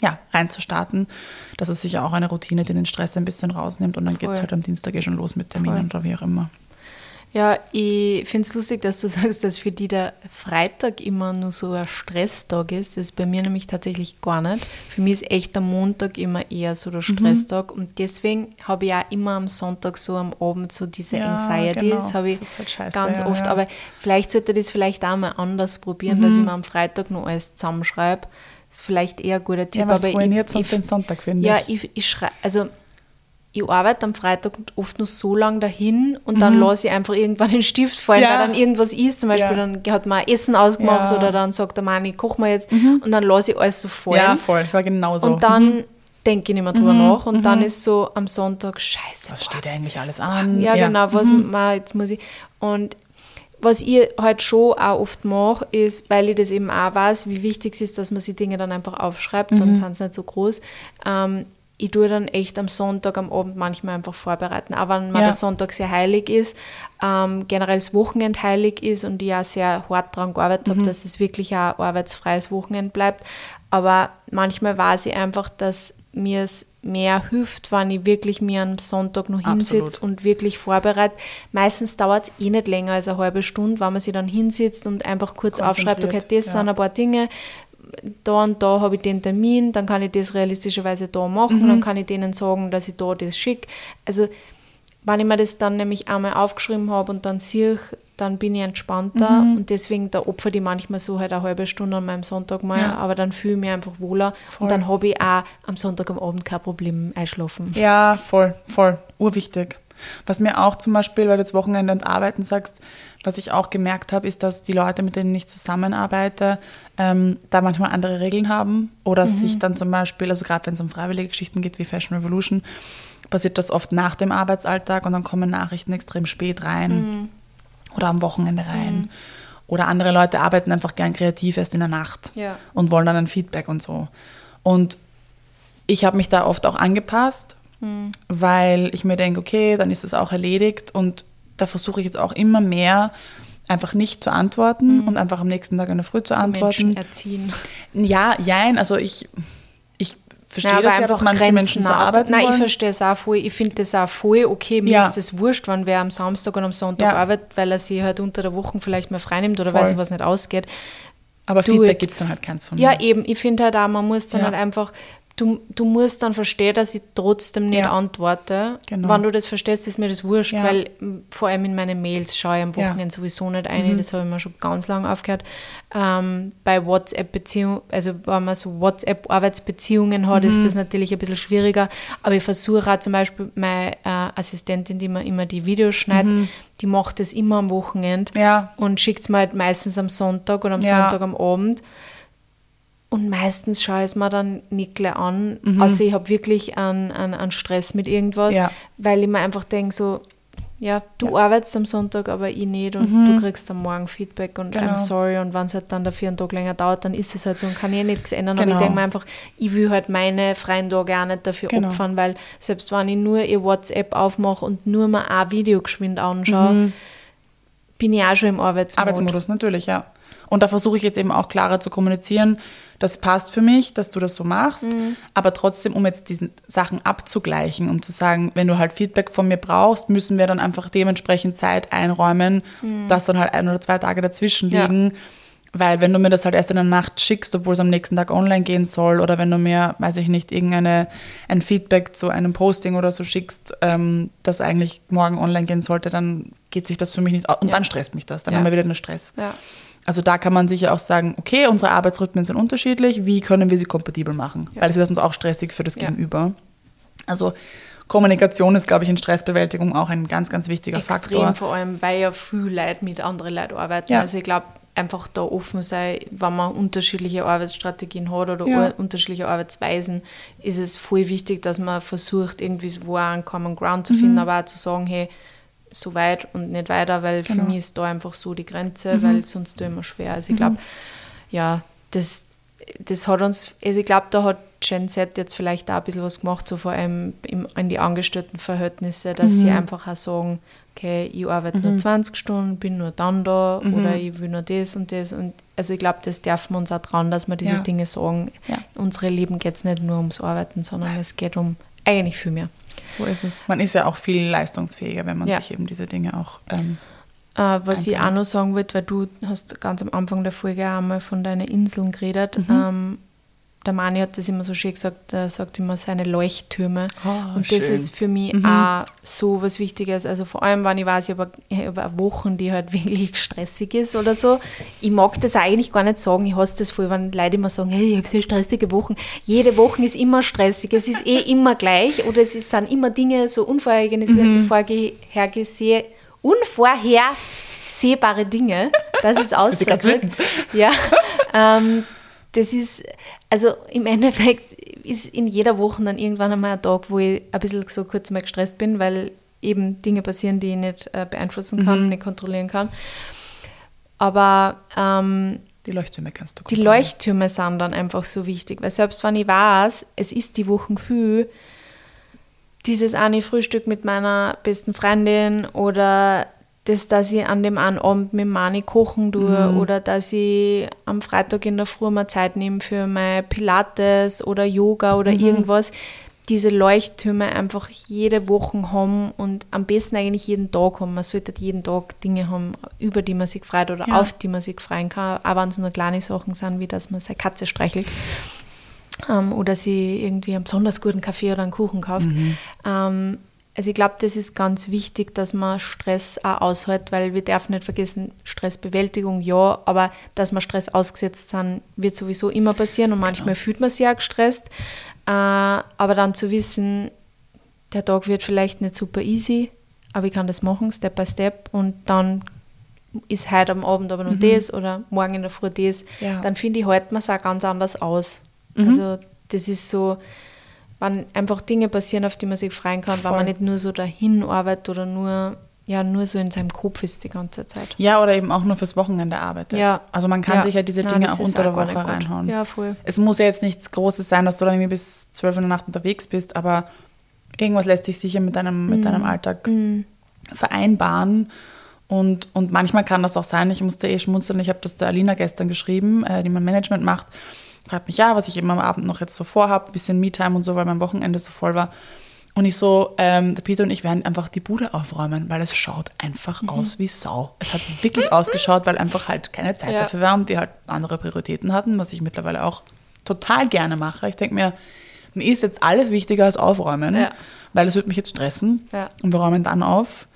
ja, reinzustarten. Das ist sicher auch eine Routine, die den Stress ein bisschen rausnimmt und dann geht es Voll. halt am Dienstag eh schon los mit Terminen oder wie auch immer. Ja, ich finde es lustig, dass du sagst, dass für die der Freitag immer nur so ein Stresstag ist. Das ist bei mir nämlich tatsächlich gar nicht. Für mich ist echt der Montag immer eher so der Mhm. Stresstag. Und deswegen habe ich auch immer am Sonntag so am Abend so diese Ja, Anxiety. genau. Das habe ich Das ist halt scheiße, ganz ja, oft. ja. Aber vielleicht sollte ich das vielleicht auch mal anders probieren, dass ich mir am Freitag noch alles zusammenschreibe. Das ist vielleicht eher ein guter Tipp. Ja, weil es aber ruiniert ich, sonst ich, den Sonntag, finde ja, ich. ich, ich schreibe, also ich arbeite am Freitag oft nur so lange dahin und dann lasse ich einfach irgendwann den Stift fallen, Mhm. Ja. weil dann irgendwas ist. Zum Beispiel, Ja. dann hat man Essen ausgemacht Ja. Mhm. oder dann sagt der Mann, ich koche mir jetzt und dann lasse ich alles so fallen. Ja, voll. Ich war genauso. Und dann denke ich nicht mehr drüber nach und Mhm. dann ist so am Sonntag, scheiße. Was steht eigentlich alles an? Ja, genau, was ma, jetzt muss ich. Und was ich halt schon auch oft mache, ist, weil ich das eben auch weiß, wie wichtig es ist, dass man sich Dinge dann einfach aufschreibt, dann sind sie nicht so groß. Ähm, ich tue dann echt am Sonntag, am Abend manchmal einfach vorbereiten. Auch wenn Ja. der Sonntag sehr heilig ist, ähm, generell das Wochenende heilig ist und ich auch sehr hart daran gearbeitet habe, dass es wirklich ein arbeitsfreies Wochenende bleibt. Aber manchmal weiß ich einfach, dass mir es mehr hilft, wenn ich wirklich mir am Sonntag noch hinsitze und wirklich vorbereitet. Meistens dauert es eh nicht länger als eine halbe Stunde, wenn man sich dann hinsitzt und einfach kurz aufschreibt, okay, das ja. sind ein paar Dinge, da und da habe ich den Termin, dann kann ich das realistischerweise da machen, Mhm. dann kann ich denen sagen, dass ich da das schicke. Also wenn ich mir das dann nämlich einmal aufgeschrieben habe und dann sehe, dann bin ich entspannter Mhm. und deswegen da opfer ich manchmal so halt eine halbe Stunde an meinem Sonntag mal, Ja. aber dann fühle ich mich einfach wohler Voll. und dann habe ich auch am Sonntag am Abend kein Problem einschlafen. Ja, voll, voll. Urwichtig. Was mir auch zum Beispiel, weil du jetzt Wochenende und Arbeiten sagst, was ich auch gemerkt habe, ist, dass die Leute, mit denen ich zusammenarbeite, ähm, da manchmal andere Regeln haben oder sich dann zum Beispiel, also gerade wenn es um freiwillige Geschichten geht wie Fashion Revolution, passiert das oft nach dem Arbeitsalltag und dann kommen Nachrichten extrem spät rein oder am Wochenende rein. Oder andere Leute arbeiten einfach gern kreativ erst in der Nacht Ja. und wollen dann ein Feedback und so. Und ich habe mich da oft auch angepasst, weil ich mir denke, okay, dann ist es auch erledigt und da versuche ich jetzt auch immer mehr einfach nicht zu antworten und einfach am nächsten Tag in der Früh zu antworten. Menschen erziehen. Ja, jein, also ich, ich verstehe Ja, das ja, dass einfach manche Grenzen Menschen so arbeiten Nein, ich wollen. verstehe es auch voll. Ich finde das auch voll okay. Mir Ja. ist das wurscht, wenn wer am Samstag und am Sonntag Ja. arbeitet, weil er sich halt unter der Woche vielleicht mal freinimmt oder Voll. weil sich was nicht ausgeht. Aber do Feedback gibt es dann halt keins von Ja, mir. eben. Ich finde halt auch, man muss dann Ja. halt einfach, du, du musst dann verstehen, dass ich trotzdem nicht Ja. antworte. Genau. Wenn du das verstehst, ist mir das wurscht, Ja. weil vor allem in meine Mails schaue ich am Ja. Mhm. Wochenende sowieso nicht ein. Das habe ich mir schon ganz lange aufgehört. Ähm, bei WhatsApp-Beziehungen, also wenn man so WhatsApp-Arbeitsbeziehungen hat, Mhm. ist das natürlich ein bisschen schwieriger. Aber ich versuche auch zum Beispiel meine äh, Assistentin, die mir immer die Videos schneidet, die macht das immer am Wochenende Mhm. Ja. und schickt es mir halt meistens am Sonntag oder am Ja. Sonntag am Abend. Und meistens schaue ich es mir dann nicht gleich an, Mhm. außer ich habe wirklich einen, einen, einen Stress mit irgendwas, Ja. weil ich mir einfach denke, so, ja, du arbeitest am Sonntag, aber ich nicht und du kriegst am Morgen Feedback und Mhm. Genau. I'm sorry und wenn es halt dann dafür einen Tag länger dauert, dann ist es halt so und kann ich nichts ändern. Aber Genau. ich denke mir einfach, ich will halt meine freien Tage auch nicht dafür Genau. opfern, weil selbst wenn ich nur ihr WhatsApp aufmache und nur mal ein Video geschwind anschaue, bin ich auch schon im Arbeitsmodus. Arbeitsmodus, natürlich, ja. Und da versuche ich jetzt eben auch klarer zu kommunizieren, das passt für mich, dass du das so machst, Mhm. aber trotzdem, um jetzt diese Sachen abzugleichen, um zu sagen, wenn du halt Feedback von mir brauchst, müssen wir dann einfach dementsprechend Zeit einräumen, dass dann halt ein oder zwei Tage dazwischen Mhm. Ja. liegen. Weil wenn du mir das halt erst in der Nacht schickst, obwohl es am nächsten Tag online gehen soll, oder wenn du mir, weiß ich nicht, irgendeine ein Feedback zu einem Posting oder so schickst, ähm, das eigentlich morgen online gehen sollte, dann geht sich das für mich nicht aus. Und Ja. dann stresst mich das. Dann Ja. haben wir wieder einen Stress. Ja. Also da kann man sicher auch sagen, okay, unsere Arbeitsrhythmen sind unterschiedlich, wie können wir sie kompatibel machen? Ja. Weil das ist uns auch stressig für das Ja. Gegenüber. Also Kommunikation ist, glaube ich, in Stressbewältigung auch ein ganz, ganz wichtiger Extrem, Faktor. vor allem, weil ja viel Leute mit anderen Leuten arbeiten. Ja. Also ich glaube, einfach da offen sein, wenn man unterschiedliche Arbeitsstrategien hat oder Ja. unterschiedliche Arbeitsweisen, ist es voll wichtig, dass man versucht, irgendwie wo einen Common Ground zu Mhm. finden, aber auch zu sagen, hey, so weit und nicht weiter, weil Genau. für mich ist da einfach so die Grenze, weil sonst tue ich immer schwer. Also ich glaube, ja, das, das hat uns, also ich glaube, da hat Gen Z jetzt vielleicht auch ein bisschen was gemacht, so vor allem im, in die Angestelltenverhältnisse, dass sie einfach auch sagen, okay, ich arbeite nur 20 Stunden, bin nur dann da oder ich will nur das und das. Und also ich glaube, das dürfen wir uns auch trauen, dass wir diese Ja. Dinge sagen. Ja. Unsere Leben geht es nicht nur ums Arbeiten, sondern es geht um eigentlich viel mehr. So ist es. Man ist ja auch viel leistungsfähiger, wenn man Ja. sich eben diese Dinge auch. Ähm, Äh, was ich auch noch sagen wollte, weil du hast ganz am Anfang der Folge einmal von deinen Inseln geredet. Mhm. Ähm, der Mani hat das immer so schön gesagt, er sagt immer seine Leuchttürme. Oh, und das schön. ist für mich Mhm. auch so was Wichtiges. Also vor allem, wenn ich weiß, ich habe eine Woche, die halt wirklich stressig ist oder so. Ich mag das eigentlich gar nicht sagen. Ich hasse das voll, wenn Leute immer sagen, hey, ich habe sehr stressige Wochen. Jede Woche ist immer stressig. Es ist eh immer gleich oder es ist- sind immer Dinge so Mhm. unvorhergesehen, unvorhersehbare Dinge. Das ist ausgedrückt. Ja, ähm, das ist, also im Endeffekt ist in jeder Woche dann irgendwann einmal ein Tag, wo ich ein bisschen so kurz mal gestresst bin, weil eben Dinge passieren, die ich nicht äh, beeinflussen kann, nicht kontrollieren kann. Aber ähm, die Leuchttürme kannst du die kontrollieren. Leuchttürme sind dann einfach so wichtig, weil selbst wenn ich weiß, es ist die Wochen viel, dieses eine Frühstück mit meiner besten Freundin oder das, dass ich an dem einen Abend mit Mani kochen tue oder dass ich am Freitag in der Früh mal Zeit nehme für mein Pilates oder Yoga oder irgendwas, diese Leuchttürme einfach jede Woche haben und am besten eigentlich jeden Tag haben. Man sollte jeden Tag Dinge haben, über die man sich freut oder Ja. auf die man sich freuen kann, auch wenn es nur kleine Sachen sind, wie dass man seine Katze streichelt ähm, oder sie irgendwie einen besonders guten Kaffee oder einen Kuchen kauft. Ähm, also ich glaube, das ist ganz wichtig, dass man Stress auch aushält, weil wir dürfen nicht vergessen, Stressbewältigung ja, aber dass wir Stress ausgesetzt sind, wird sowieso immer passieren und manchmal fühlt man sich auch gestresst. Äh, aber dann zu wissen, der Tag wird vielleicht nicht super easy, aber ich kann das machen, Step by Step und dann ist heute am Abend aber noch das oder morgen in der Früh das, Ja. dann finde ich, hält man es auch ganz anders aus. Also das ist so, wenn einfach Dinge passieren, auf die man sich freuen kann, Voll. man nicht nur so dahin arbeitet oder nur, ja, nur so in seinem Kopf ist die ganze Zeit. Ja, oder eben auch nur fürs Wochenende arbeitet. Ja. Also man kann Ja. sich ja diese Nein, Dinge das auch unter der Woche reinhauen. Ja, voll. Es muss ja jetzt nichts Großes sein, dass du dann irgendwie bis 12 in der Nacht unterwegs bist, aber irgendwas lässt sich sicher mit deinem, mit Mhm. deinem Alltag vereinbaren. Und, und manchmal kann das auch sein, ich musste eh schmunzeln, ich habe das der Alina gestern geschrieben, äh, die mein Management macht, fragt mich ja, was ich eben am Abend noch jetzt so vorhabe, bisschen Me-Time und so, weil mein Wochenende so voll war. Und ich so, ähm, der Peter und ich werden einfach die Bude aufräumen, weil es schaut einfach mhm. aus wie Sau. Es hat wirklich ausgeschaut, weil einfach halt keine Zeit ja. dafür war und wir halt andere Prioritäten hatten, was ich mittlerweile auch total gerne mache. Ich denke mir, mir ist jetzt alles wichtiger als aufräumen, ja. weil es wird mich jetzt stressen. Ja. Und wir räumen dann auf,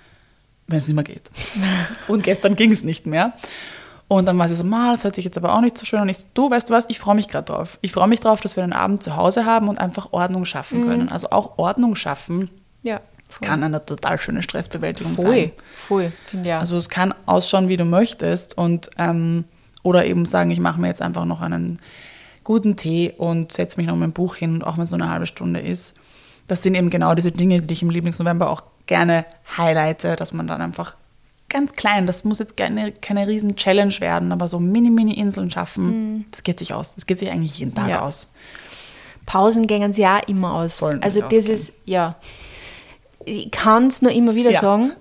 wenn es nicht mehr geht. und gestern ging es nicht mehr. Und dann war sie so, Ma, das hört sich jetzt aber auch nicht so schön. Und ich so, du, weißt du was, ich freue mich gerade drauf. Ich freue mich drauf, dass wir den Abend zu Hause haben und einfach Ordnung schaffen mhm. können. Also auch Ordnung schaffen ja, kann eine total schöne Stressbewältigung voll, sein. Voll, finde ich auch. Also es kann ausschauen, wie du möchtest. Und, ähm, oder eben sagen, ich mache mir jetzt einfach noch einen guten Tee und setze mich noch mit dem Buch hin, auch wenn es so eine halbe Stunde ist. Das sind eben genau diese Dinge, die ich im Lieblingsnovember auch gerne highlighte, dass man dann einfach ganz klein, das muss jetzt keine, keine riesen Challenge werden, aber so Mini-Mini-Inseln schaffen, mhm. das geht sich aus. Das geht sich eigentlich jeden Tag ja. aus. Pausen gehen sie ja immer aus. Sollen also das ausgehen. ist, ja, ich kann es nur immer wieder ja. sagen,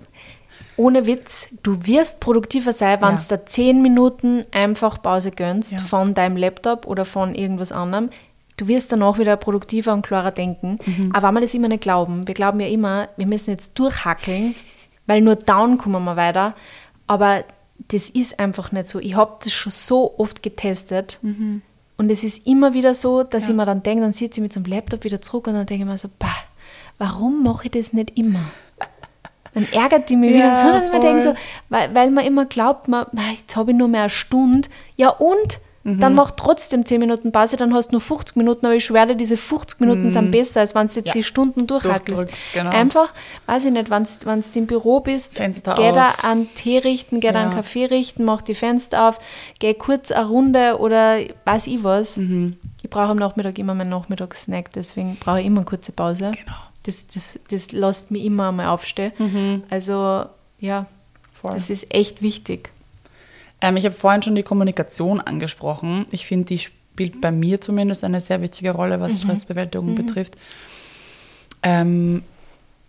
ohne Witz, du wirst produktiver sein, wenn du ja. da zehn Minuten einfach Pause gönnst ja. von deinem Laptop oder von irgendwas anderem. Du wirst danach wieder produktiver und klarer denken. Mhm. Aber wenn wir das immer nicht glauben, wir glauben ja immer, wir müssen jetzt durchhackeln, weil nur down kommen wir weiter. Aber das ist einfach nicht so. Ich habe das schon so oft getestet. Mhm. Und es ist immer wieder so, dass ja. ich mir dann denke, dann sitze ich mit so einem Laptop wieder zurück und dann denke ich mir so, bah, warum mache ich das nicht immer? Dann ärgert die mich ja, wieder so, dass ich mir denke, so, weil, weil man immer glaubt, man, jetzt habe ich nur mehr eine Stunde. Ja und? Mhm. Dann mach trotzdem 10 Minuten Pause, dann hast du nur 50 Minuten, aber ich schwöre, diese 50 Minuten mhm. sind besser, als wenn du jetzt ja. die Stunden durchhaltest. Genau. Einfach, weiß ich nicht, wenn du im Büro bist, Fenster geh auf. da einen Tee richten, geh ja. da einen Kaffee richten, mach die Fenster auf, geh kurz eine Runde oder weiß ich was. Mhm. Ich brauche am Nachmittag immer meinen Nachmittagssnack, deswegen brauche ich immer eine kurze Pause. Genau. Das, das, das lässt mich immer einmal aufstehen. Mhm. Also ja, Voll. das ist echt wichtig. Ähm, ich habe vorhin schon die Kommunikation angesprochen. Ich finde, die spielt bei mir zumindest eine sehr wichtige Rolle, was mhm. Stressbewältigung mhm. betrifft. Ähm,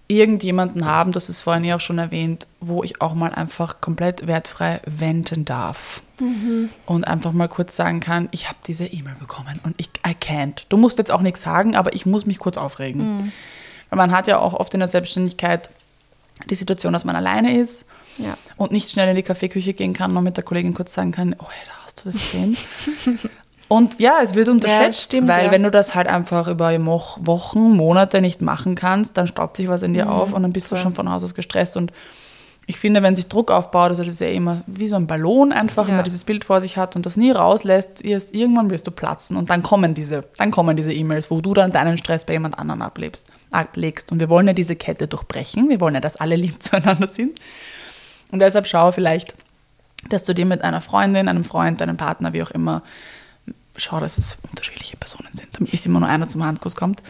irgendjemanden haben, das ist vorhin ja auch schon erwähnt, wo ich auch mal einfach komplett wertfrei wenden darf. Mhm. Und einfach mal kurz sagen kann, ich habe diese E-Mail bekommen und ich, I can't. Du musst jetzt auch nichts sagen, aber ich muss mich kurz aufregen. Mhm. Weil man hat ja auch oft in der Selbstständigkeit die Situation, dass man alleine ist ja. und nicht schnell in die Kaffeeküche gehen kann und mit der Kollegin kurz sagen kann, oh, da hast du das gesehen? und ja, es wird unterschätzt, ja, stimmt, weil ja. wenn du das halt einfach über Wochen, Monate nicht machen kannst, dann staut sich was in dir mhm, auf und dann bist voll. du schon von Haus aus gestresst und ich finde, wenn sich Druck aufbaut, also das ist ja immer wie so ein Ballon einfach, wenn man dieses Bild vor sich hat und das nie rauslässt, erst irgendwann wirst du platzen und dann kommen diese, dann kommen diese E-Mails, wo du dann deinen Stress bei jemand anderem ablebst, ablegst. Und wir wollen ja diese Kette durchbrechen, wir wollen ja, dass alle lieb zueinander sind. Und deshalb schau vielleicht, dass du dir mit einer Freundin, einem Freund, einem Partner, wie auch immer, schau, dass es unterschiedliche Personen sind, damit nicht immer nur einer zum Handkuss kommt,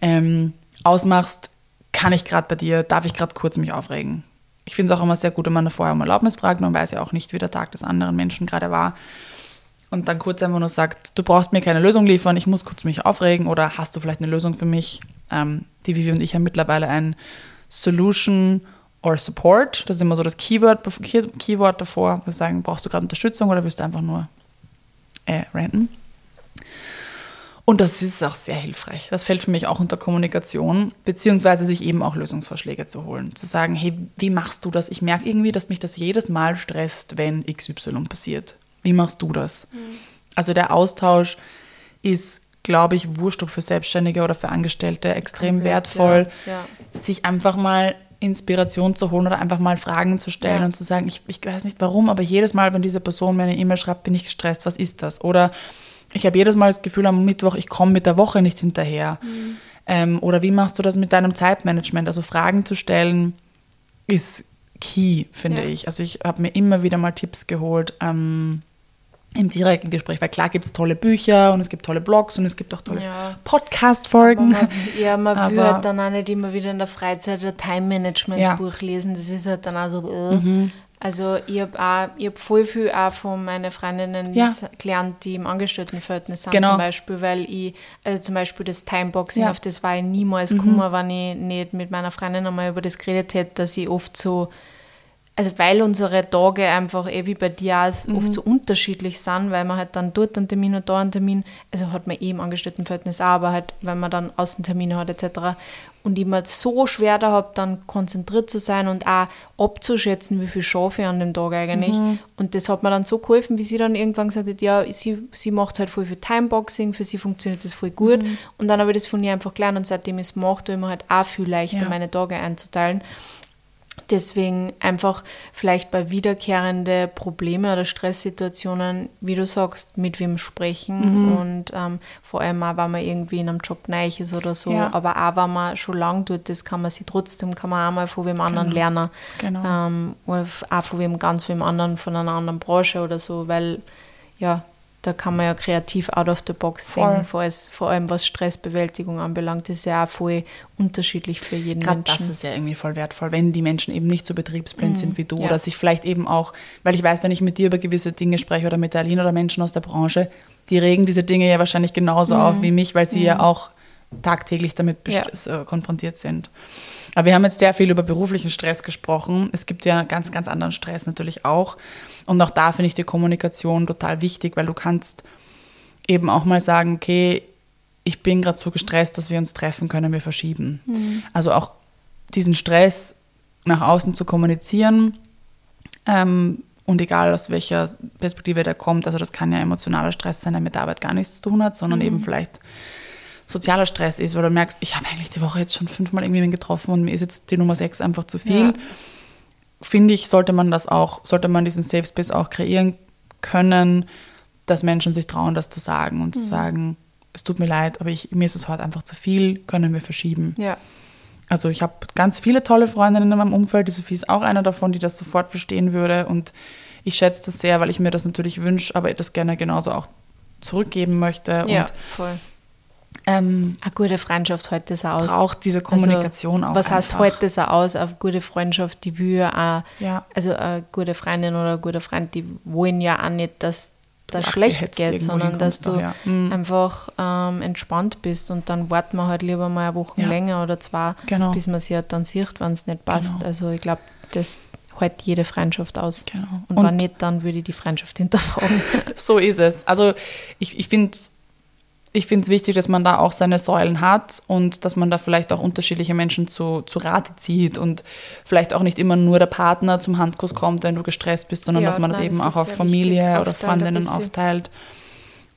ähm, ausmachst, kann ich gerade bei dir, darf ich gerade kurz mich aufregen? Ich finde es auch immer sehr gut, wenn man vorher um Erlaubnis fragt, man weiß ja auch nicht, wie der Tag des anderen Menschen gerade war. Und dann kurz einfach nur sagt, du brauchst mir keine Lösung liefern, ich muss kurz mich aufregen oder hast du vielleicht eine Lösung für mich? Ähm, die Vivi und ich haben mittlerweile ein Solution or Support. Das ist immer so das Keyword, Keyword davor. Wir sagen, brauchst du gerade Unterstützung oder willst du einfach nur äh, ranten? Und das ist auch sehr hilfreich. Das fällt für mich auch unter Kommunikation, beziehungsweise sich eben auch Lösungsvorschläge zu holen. Zu sagen, hey, wie machst du das? Ich merke irgendwie, dass mich das jedes Mal stresst, wenn XY passiert. Wie machst du das? Mhm. Also der Austausch ist, glaube ich, wurscht ob für Selbstständige oder für Angestellte extrem Komplett, wertvoll, ja, ja. sich einfach mal Inspiration zu holen oder einfach mal Fragen zu stellen ja. und zu sagen, ich, ich weiß nicht warum, aber jedes Mal, wenn diese Person mir eine E-Mail schreibt, bin ich gestresst. Was ist das? Oder ich habe jedes Mal das Gefühl am Mittwoch, ich komme mit der Woche nicht hinterher. Mhm. Ähm, oder wie machst du das mit deinem Zeitmanagement? Also Fragen zu stellen ist key, finde ja. ich. Also ich habe mir immer wieder mal Tipps geholt. Ähm, im direkten Gespräch, weil klar gibt es tolle Bücher und es gibt tolle Blogs und es gibt auch tolle ja. Podcast-Folgen. Ja, man aber, will halt dann auch nicht immer wieder in der Freizeit ein Time-Management-Buch ja. lesen, das ist halt dann auch so, äh. mhm. Also ich habe hab voll viel auch von meinen Freundinnen ja. gelernt, die im Angestelltenverhältnis sind genau. zum Beispiel, weil ich, also zum Beispiel das Timeboxing, ja. auf das war ich niemals mhm. gekommen, wenn ich nicht mit meiner Freundin einmal über das geredet hätte, dass ich oft so also weil unsere Tage einfach eh wie bei dir Mhm. oft so unterschiedlich sind, weil man halt dann dort einen Termin und da einen Termin, also hat man eh im Angestelltenverhältnis auch, aber halt, weil man dann Außentermine hat etc. Und ich mir so schwer da habe, dann konzentriert zu sein und auch abzuschätzen, wie viel schaffe ich an dem Tag eigentlich. Mhm. Und das hat mir dann so geholfen, wie sie dann irgendwann gesagt hat, ja, sie, sie macht halt voll viel Timeboxing, für sie funktioniert das voll gut. Mhm. Und dann habe ich das von ihr einfach gelernt und seitdem ich es mache, tue ich mir halt auch viel leichter, Ja. meine Tage einzuteilen. Deswegen einfach vielleicht bei wiederkehrende Probleme oder Stresssituationen, wie du sagst, mit wem sprechen Mhm. und ähm, vor allem auch, wenn man irgendwie in einem Job neu ist oder so, Ja. aber auch, wenn man schon lang tut, das kann man sich trotzdem, kann man auch mal von wem anderen lernen Genau. ähm, oder auch von wem ganz wem anderen, von einer anderen Branche oder so, weil ja, da kann man ja kreativ out of the box Voll. denken, vor, allem- vor allem was Stressbewältigung anbelangt, das ist ja auch voll unterschiedlich für jeden das Menschen. ist ja irgendwie voll wertvoll, wenn die Menschen eben nicht so betriebsblind sind wie du Mhm. Ja. oder sich vielleicht eben auch, weil ich weiß, wenn ich mit dir über gewisse Dinge spreche oder mit der Aline oder Menschen aus der Branche, die regen diese Dinge ja wahrscheinlich genauso auf wie mich, weil sie ja auch tagtäglich damit Mhm. Ja. äh, konfrontiert sind. Aber wir haben jetzt sehr viel über beruflichen Stress gesprochen. Es gibt ja ganz, ganz anderen Stress natürlich auch. Und auch da finde ich die Kommunikation total wichtig, weil du kannst eben auch mal sagen, okay, ich bin gerade so gestresst, dass wir uns treffen können, wir verschieben. Also auch diesen Stress nach außen zu kommunizieren ähm, und egal aus welcher Perspektive der kommt, also das kann ja emotionaler Stress sein, der mit der Arbeit gar nichts zu tun hat, sondern eben vielleicht sozialer Stress ist, weil du merkst, ich habe eigentlich die Woche jetzt schon fünfmal irgendjemanden getroffen und mir ist jetzt die Nummer sechs einfach zu viel. Ja. Finde ich, sollte man das auch, sollte man diesen Safe Space auch kreieren können, dass Menschen sich trauen, das zu sagen und zu sagen, es tut mir leid, aber ich, mir ist es heute einfach zu viel, können wir verschieben. Ja. Also ich habe ganz viele tolle Freundinnen in meinem Umfeld, die Sophie ist auch einer davon, die das sofort verstehen würde und ich schätze das sehr, weil ich mir das natürlich wünsche, aber das gerne genauso auch zurückgeben möchte Ja, voll. Ähm, Eine gute Freundschaft hält das aus. braucht diese Kommunikation also, auch Was heißt, hält das auch aus? Eine gute Freundschaft, die will ja auch, Ja. also eine gute Freundin oder ein guter Freund, die wollen ja auch nicht, dass das schlecht geht, sondern dass du ja. Mhm. einfach ähm, entspannt bist und dann warten wir halt lieber mal eine Woche Ja. länger oder zwei, Genau. bis man sie halt dann sieht, wenn es nicht passt. Genau. Also ich glaube, das hält jede Freundschaft aus. Genau. Und, Und- wenn nicht, dann würde ich die Freundschaft hinterfragen. So ist es. Also ich, ich finde ich finde es wichtig, dass man da auch seine Säulen hat und dass man da vielleicht auch unterschiedliche Menschen zu, zu Rate zieht und vielleicht auch nicht immer nur der Partner zum Handkuss kommt, wenn du gestresst bist, sondern Ja, dass man das nein, eben das auch auf Familie oder Freundinnen aufteilt.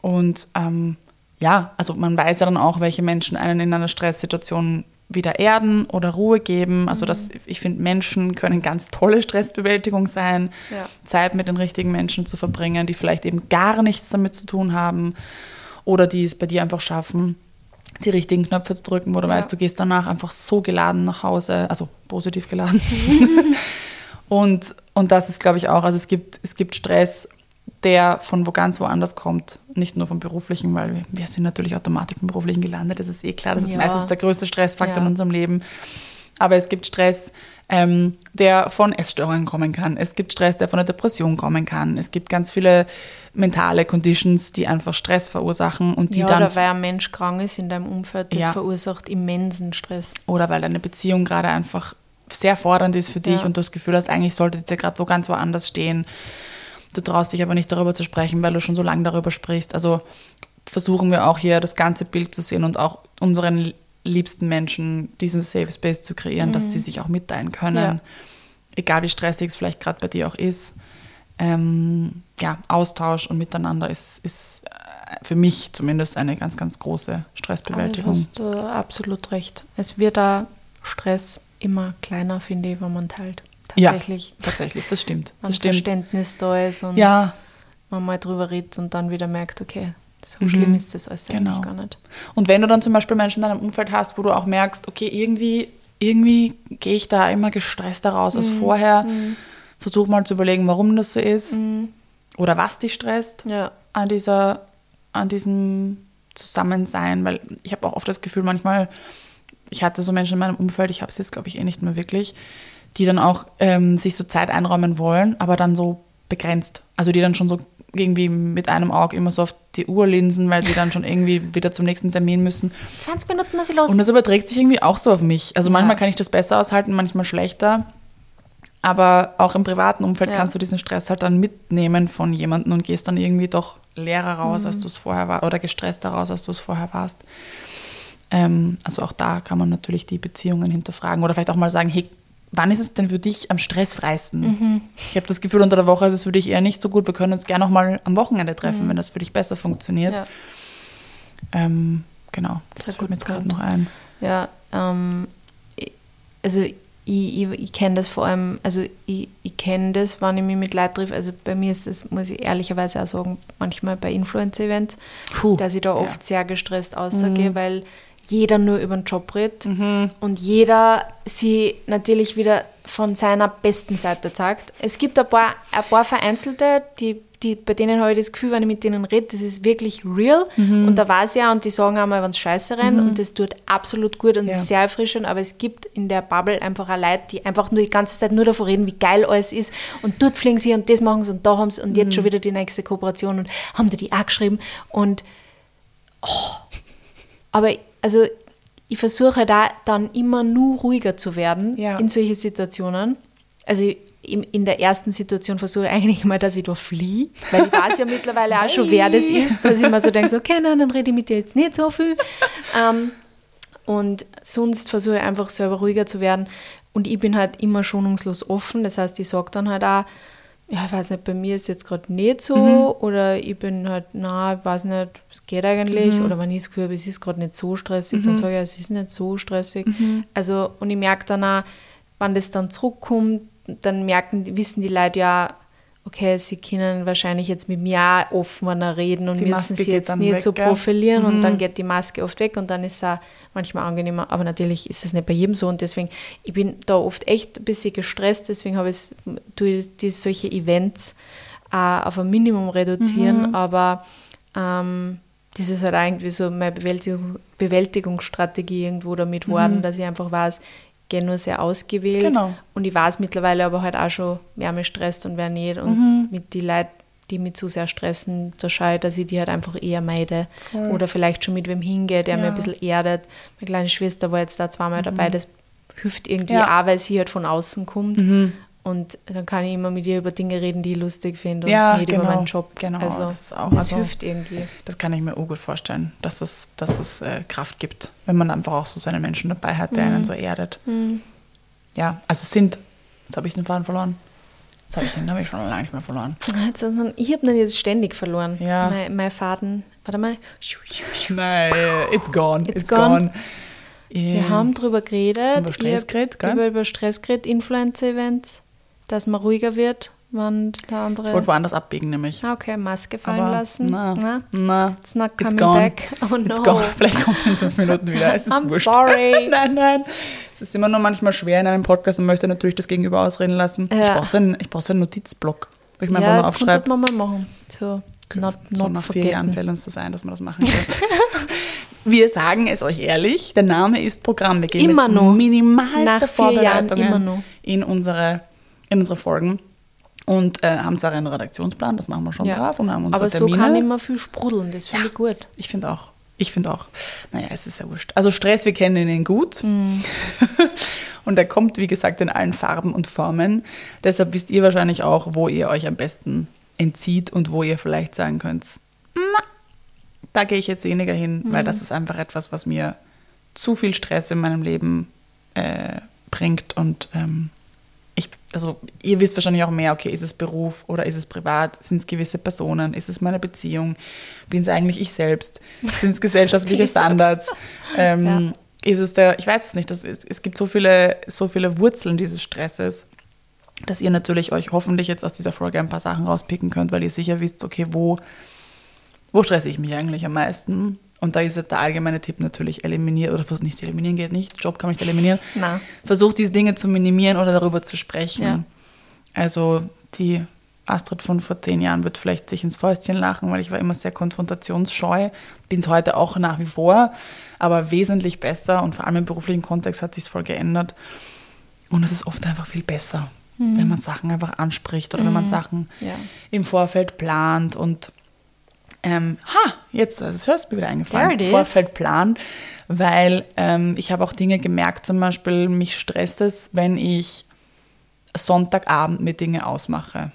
Und ähm, ja, also man weiß ja dann auch, welche Menschen einen in einer Stresssituation wieder erden oder Ruhe geben. Also das, ich finde, Menschen können ganz tolle Stressbewältigung sein, Ja. Zeit mit den richtigen Menschen zu verbringen, die vielleicht eben gar nichts damit zu tun haben oder die es bei dir einfach schaffen, die richtigen Knöpfe zu drücken, wo du Ja. weißt, du gehst danach einfach so geladen nach Hause, also positiv geladen. und, und das ist, glaube ich, auch, also es gibt, es gibt Stress, der von wo ganz woanders kommt, nicht nur vom beruflichen, weil wir, sind natürlich automatisch im beruflichen gelandet, das ist eh klar, das ist Ja. meistens der größte Stressfaktor Ja. in unserem Leben. Aber es gibt Stress, ähm, der von Essstörungen kommen kann. Es gibt Stress, der von einer Depression kommen kann. Es gibt ganz viele mentale Conditions, die einfach Stress verursachen und die ja, dann oder weil ein Mensch krank ist in deinem Umfeld, das Ja. verursacht immensen Stress. oder weil deine Beziehung gerade einfach sehr fordernd ist für dich Ja. und du das Gefühl hast, eigentlich solltet ihr gerade wo ganz woanders stehen. Du traust dich aber nicht darüber zu sprechen, weil du schon so lange darüber sprichst. Also versuchen wir auch hier das ganze Bild zu sehen und auch unseren liebsten Menschen diesen Safe Space zu kreieren, dass sie sich auch mitteilen können. Mhm. Ja. Egal wie stressig es vielleicht gerade bei dir auch ist. Ähm, ja, Austausch und Miteinander ist, ist äh, für mich zumindest eine ganz, ganz große Stressbewältigung. Du hast absolut recht. Es wird da Stress immer kleiner, finde ich, wenn man teilt. Tatsächlich. Ja, tatsächlich, das stimmt. Wenn Das stimmt. Verständnis da ist und Ja, man mal drüber redet und dann wieder merkt, okay, so Mhm. schlimm ist das alles Genau. eigentlich gar nicht. und wenn du dann zum Beispiel Menschen in deinem Umfeld hast, wo du auch merkst, okay, irgendwie, irgendwie gehe ich da immer gestresster raus als Mhm. vorher, versuch mal zu überlegen, warum das so ist oder was dich stresst Ja. an, dieser, an diesem Zusammensein, weil ich habe auch oft das Gefühl, manchmal, ich hatte so Menschen in meinem Umfeld, ich habe es jetzt, glaube ich, eh nicht mehr wirklich, die dann auch ähm, sich so Zeit einräumen wollen, aber dann so begrenzt. Also die dann schon so irgendwie mit einem Auge immer so auf die Uhr linsen, weil sie dann schon irgendwie wieder zum nächsten Termin müssen. 20 Minuten muss ich los. Und das überträgt sich irgendwie auch so auf mich. Also Ja. manchmal kann ich das besser aushalten, manchmal schlechter. Aber auch im privaten Umfeld Ja. kannst du diesen Stress halt dann mitnehmen von jemandem und gehst dann irgendwie doch leerer raus, Mhm. als du es vorher warst, oder gestresster raus, als du es vorher warst. Ähm, also auch da kann man natürlich die Beziehungen hinterfragen oder vielleicht auch mal sagen, hey, wann ist es denn für dich am stressfreisten? Mhm. Ich habe das Gefühl, unter der Woche ist es für dich eher nicht so gut. Wir können uns gerne auch mal am Wochenende treffen, Mhm. wenn das für dich besser funktioniert. Ja. Ähm, genau, das Sehr fällt mir jetzt gerade noch ein. Ja, ähm, also ich, ich, ich kenne das vor allem, also ich, ich kenne das, wenn ich mich mit Leuten treffe. Also bei mir ist das, muss ich ehrlicherweise auch sagen, manchmal bei Influencer-Events, dass ich da ja. oft sehr gestresst ausgehe, weil jeder nur über den Job redet Mhm. und jeder sie natürlich wieder von seiner besten Seite zeigt. Es gibt ein paar, ein paar Vereinzelte, die, die, bei denen habe ich das Gefühl, wenn ich mit denen rede, das ist wirklich real Mhm. und da weiß ich ja und die sagen einmal, wenn es scheiße rennt und das tut absolut gut und Ja. ist sehr erfrischend, aber es gibt in der Bubble einfach auch Leute, die einfach nur die ganze Zeit nur davon reden, wie geil alles ist und dort fliegen sie und das machen sie und da haben sie und Mhm. jetzt schon wieder die nächste Kooperation und haben die die auch geschrieben und aber also ich versuche da dann immer nur ruhiger zu werden Ja. in solche Situationen. Also in, der ersten Situation versuche ich eigentlich mal, dass ich da fliehe, weil ich weiß ja mittlerweile auch schon, wer das ist, dass ich mir so denke, so, okay, nein, dann rede ich mit dir jetzt nicht so viel. Ähm, und sonst versuche ich einfach selber ruhiger zu werden. Und ich bin halt immer schonungslos offen. Das heißt, ich sage dann halt auch, ja, ich weiß nicht, bei mir ist jetzt gerade nicht so. Oder ich bin halt, na, ich weiß nicht, es geht eigentlich. Oder wenn ich das Gefühl habe, es ist gerade nicht so stressig, dann sage ich, ja, es ist nicht so stressig. Also, und ich merke dann auch, wenn das dann zurückkommt, dann merken, die- wissen die Leute ja, okay, sie können wahrscheinlich jetzt mit mir auch offener reden und Die müssen Maske sie jetzt nicht weg, so profilieren und dann geht die Maske oft weg und dann ist es auch manchmal angenehmer. Aber natürlich ist es nicht bei jedem so und deswegen, ich bin da oft echt ein bisschen gestresst, deswegen habe ich tue ich die, solche Events auch auf ein Minimum reduzieren, aber ähm, das ist halt irgendwie so meine Bewältigungs Bewältigungsstrategie irgendwo damit worden, dass ich einfach weiß, gehe nur sehr ausgewählt Genau. und ich weiß mittlerweile aber halt auch schon, wer mich stresst und wer nicht und mit die Leuten, die mich zu sehr stressen, da schaue ich, dass ich die halt einfach eher meide Voll. oder vielleicht schon mit wem hingehe, der mir Ja. ein bisschen erdet. Meine kleine Schwester war jetzt da zweimal dabei, das hilft irgendwie Ja. auch, weil sie halt von außen kommt und dann kann ich immer mit ihr über Dinge reden, die ich lustig finde und Ja, nicht genau, über meinen Job. genau, also das auch- das also- hilft irgendwie. Das kann ich mir auch gut vorstellen, dass es, dass es äh, Kraft gibt, wenn man einfach auch so seine Menschen dabei hat, der Mhm. einen so erdet. Ja, also sind, jetzt habe ich den Faden verloren. Jetzt habe ich den ich schon lange nicht mehr verloren. Ich habe ihn jetzt ständig verloren. Ja. Mein, mein Faden, warte mal. Nein, it's gone. It's gone. Wir Ähm, haben darüber geredet. Über Stress geredet, gell? Über, über Stress geredet, Influencer-Events, dass man ruhiger wird, wenn der andere... Ich wollte woanders abbiegen, nämlich. Ah, okay, Maske fallen Aber lassen. Na, Na? na, It's not it's coming gone. back. Oh no. It's gone. Vielleicht kommt es in fünf Minuten wieder. Es ist I'm wurscht. sorry. nein, nein. Es ist immer nur manchmal schwer in einem Podcast und möchte natürlich das Gegenüber ausreden lassen. Ich Ja. brauche so, einen- ich brauch so einen Notizblock, wo ich mir Ja, einfach das mal könnte aufschreibe. man mal machen. So, not, so not nach vier. Jahren fällt uns das ein, dass man das machen wird. Wir sagen es euch ehrlich, der Name ist Programm. Wir gehen Immer mit noch. minimalster Nach noch. in unsere, in unsere Folgen. Und äh, haben zwar einen Redaktionsplan, das machen wir schon Ja. brav und haben unsere Aber so Termine. kann immer viel sprudeln, das finde Ja. ich gut. Ich finde auch. Ich finde auch. Naja, es ist ja wurscht. Also Stress, wir kennen ihn gut. Mhm. und er kommt, wie gesagt, in allen Farben und Formen. Deshalb wisst ihr wahrscheinlich auch, wo ihr euch am besten entzieht und wo ihr vielleicht sagen könnt, na, da gehe ich jetzt weniger hin, weil Mhm. das ist einfach etwas, was mir zu viel Stress in meinem Leben äh, bringt. Und ähm, ich, also ihr wisst wahrscheinlich auch mehr, okay, ist es Beruf oder ist es privat? Sind es gewisse Personen? Ist es meine Beziehung? Bin es eigentlich ich selbst? Sind es gesellschaftliche. Standards? Ähm, Ist es der, ich weiß es nicht, das, es, es gibt so viele, so viele Wurzeln dieses Stresses, dass ihr natürlich euch hoffentlich jetzt aus dieser Folge ein paar Sachen rauspicken könnt, weil ihr sicher wisst, okay, wo, wo stresse ich mich eigentlich am meisten? Und da ist jetzt der allgemeine Tipp natürlich eliminieren, oder versucht nicht eliminieren geht nicht, Job kann man nicht eliminieren. Versucht diese Dinge zu minimieren oder darüber zu sprechen. Ja. Also die Astrid von vor zehn Jahren wird vielleicht sich ins Fäustchen lachen, weil ich war immer sehr konfrontationsscheu, bin es heute auch nach wie vor, aber wesentlich besser und vor allem im beruflichen Kontext hat sich voll geändert. Und es ist oft einfach viel besser, wenn man Sachen einfach anspricht oder wenn man Sachen Ja. im Vorfeld plant und ähm, ha, jetzt, das hörst du mir wieder eingefallen, There it is. Vorfeld plant, weil ähm, ich habe auch Dinge gemerkt, zum Beispiel mich stresst es, wenn ich Sonntagabend mir Dinge ausmache.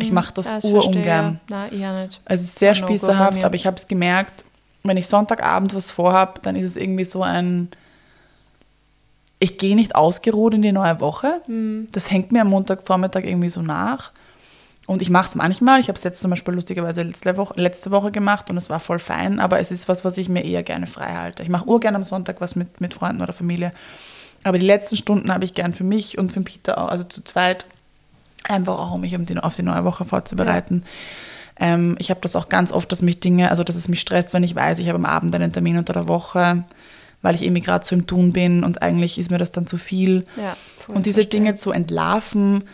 ich mache das Ja, das urungern. Nein, eher nicht. Also es ist sehr So spießerhaft, aber ich habe es gemerkt, wenn ich Sonntagabend was vorhab, dann ist es irgendwie so ein, ich gehe nicht ausgeruht in die neue Woche. Mhm. Das hängt mir am Montagvormittag irgendwie so nach. Und ich mache es manchmal. Ich habe es jetzt zum Beispiel lustigerweise letzte Woche, letzte Woche gemacht und es war voll fein, aber es ist was, was ich mir eher gerne frei halte. Ich mache urgern am Sonntag was mit, mit Freunden oder Familie. Aber die letzten Stunden habe ich gern für mich und für Peter auch, also zu zweit, einfach auch, um mich um die, auf die neue Woche vorzubereiten. Ähm, ich habe das auch ganz oft, dass mich Dinge, also dass es mich stresst, wenn ich weiß, ich habe am Abend einen Termin unter der Woche, weil ich irgendwie gerade so im Tun bin und eigentlich ist mir das dann zu viel. Ja, und diese verstehe. Dinge zu entlarven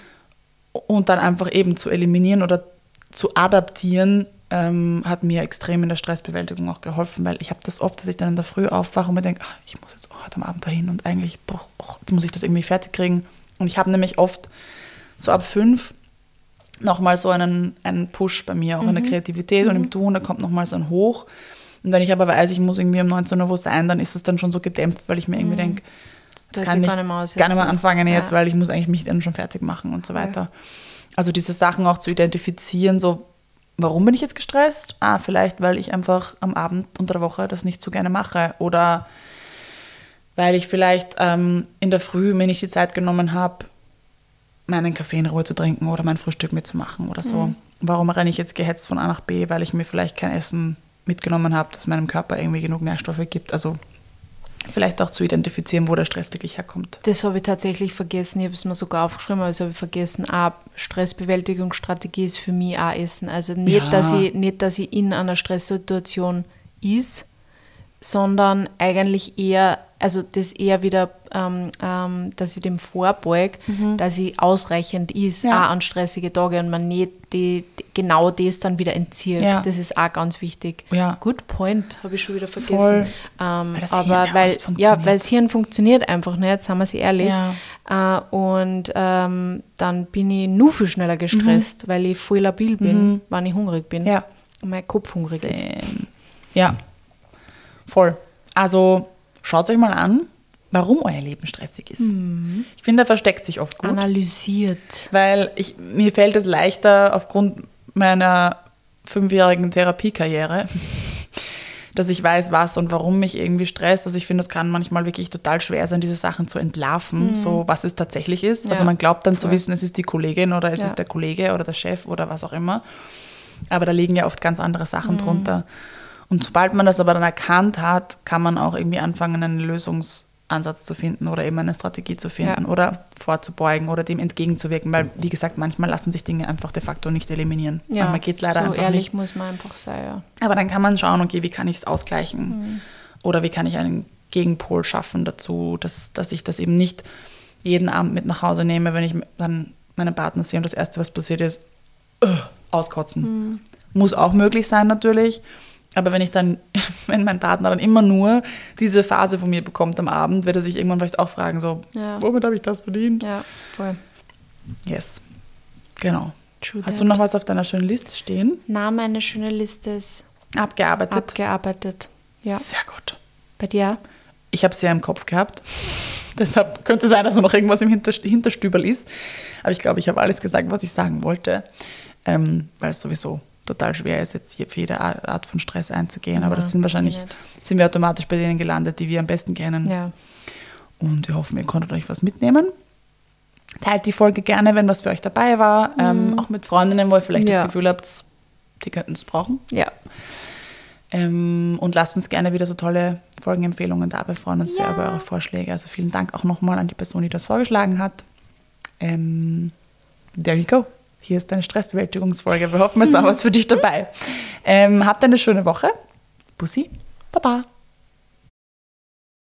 und dann einfach eben zu eliminieren oder zu adaptieren, ähm, hat mir extrem in der Stressbewältigung auch geholfen, weil ich habe das oft, dass ich dann in der Früh aufwache und mir denke, ach, ich muss jetzt auch heute am Abend dahin und eigentlich, boah, oh, jetzt muss ich das irgendwie fertig kriegen. Und ich habe nämlich oft so ab fünf nochmal so einen, einen Push bei mir, auch in der Kreativität und im Tun, da kommt nochmal so ein Hoch. Und wenn ich aber weiß, ich muss irgendwie um 19 Uhr wo sein, dann ist es dann schon so gedämpft, weil ich mir irgendwie denke, Du das kann ich gar nicht mehr gar nicht mehr jetzt. anfangen jetzt, Ja. weil ich muss eigentlich mich dann schon fertig machen und so weiter. Also diese Sachen auch zu identifizieren, so warum bin ich jetzt gestresst? Ah, vielleicht, weil ich einfach am Abend unter der Woche das nicht so gerne mache oder weil ich vielleicht ähm, in der Früh mir nicht die Zeit genommen habe, meinen Kaffee in Ruhe zu trinken oder mein Frühstück mitzumachen oder so. Mhm. Warum renne ich jetzt gehetzt von A nach B, weil ich mir vielleicht kein Essen mitgenommen habe, das meinem Körper irgendwie genug Nährstoffe gibt. Also vielleicht auch zu identifizieren, wo der Stress wirklich herkommt. Das habe ich tatsächlich vergessen. Ich habe es mir sogar aufgeschrieben, aber das habe ich vergessen. Auch Stressbewältigungsstrategie ist für mich auch Essen. Also nicht, Ja. dass ich, nicht, dass ich in einer Stresssituation ist, sondern eigentlich eher, also das eher wieder, ähm, ähm, dass ich dem vorbeug, dass ich ausreichend ist, Mhm. Ja. auch an stressige Tage und man nicht die, die, genau das dann wieder entzieht. Ja. Das ist auch ganz wichtig. Ja. Good point, habe ich schon wieder vergessen. Ähm, Weil das Hirn aber auch weil, ja, weil das Hirn funktioniert einfach nicht, sagen wir sie ehrlich. Äh, und ähm, dann bin ich nur viel schneller gestresst, weil ich voll labil bin, wenn ich hungrig bin. Mhm. Ja. Und mein Kopf hungrig ist. Same. Ja, voll. Also schaut euch mal an, warum euer Leben stressig ist. Ich finde, da versteckt sich oft gut. Analysiert. Weil ich, mir fällt es leichter aufgrund meiner fünfjährigen Therapiekarriere, dass ich weiß, was und warum mich irgendwie stresst. Also ich finde, es kann manchmal wirklich total schwer sein, diese Sachen zu entlarven, so was es tatsächlich ist. Also Ja, man glaubt dann zu voll. wissen, es ist die Kollegin oder es Ja. ist der Kollege oder der Chef oder was auch immer. Aber da liegen ja oft ganz andere Sachen drunter. Und sobald man das aber dann erkannt hat, kann man auch irgendwie anfangen, einen Lösungsansatz zu finden oder eben eine Strategie zu finden Ja. oder vorzubeugen oder dem entgegenzuwirken. Weil, wie gesagt, manchmal lassen sich Dinge einfach de facto nicht eliminieren. Ja, manchmal geht es leider so einfach ehrlich nicht. muss man einfach sein, ja. Aber dann kann man schauen, okay, wie kann ich es ausgleichen? Oder wie kann ich einen Gegenpol schaffen dazu, dass, dass ich das eben nicht jeden Abend mit nach Hause nehme, wenn ich dann meinen Partner sehe und das Erste, was passiert ist, äh, auskotzen. Muss auch möglich sein natürlich. Aber wenn ich dann, wenn mein Partner dann immer nur diese Phase von mir bekommt am Abend, wird er sich irgendwann vielleicht auch fragen, so, Ja. womit habe ich das verdient? Ja, voll. Yes. Genau. True Hast that. du noch was auf deiner schönen Liste stehen? Na, meine schöne Liste ist Abgearbeitet. abgearbeitet. Ja. Sehr gut. Bei dir? Ich habe es ja im Kopf gehabt. Deshalb könnte sein, dass noch irgendwas im Hinterst Hinterstübel ist. Aber ich glaube, ich habe alles gesagt, was ich sagen wollte. Ähm, weil es sowieso total schwer ist, jetzt hier für jede Art von Stress einzugehen. Aber Ja, das sind wahrscheinlich, sind wir automatisch bei denen gelandet, die wir am besten kennen. Ja. Und wir hoffen, ihr konntet euch was mitnehmen. Teilt die Folge gerne, wenn was für euch dabei war. Ähm, auch mit Freundinnen, wo ihr vielleicht Mhm. Ja. das Gefühl habt, die könnten es brauchen. Ja. Ähm, und lasst uns gerne wieder so tolle Folgenempfehlungen da. Wir freuen uns sehr über eure Vorschläge. Also vielen Dank auch nochmal an die Person, die das vorgeschlagen hat. Ähm, there you go. Hier ist deine Stressbewältigungsfolge. Wir hoffen, es war was für dich dabei. Ähm, habt eine schöne Woche. Bussi. Baba.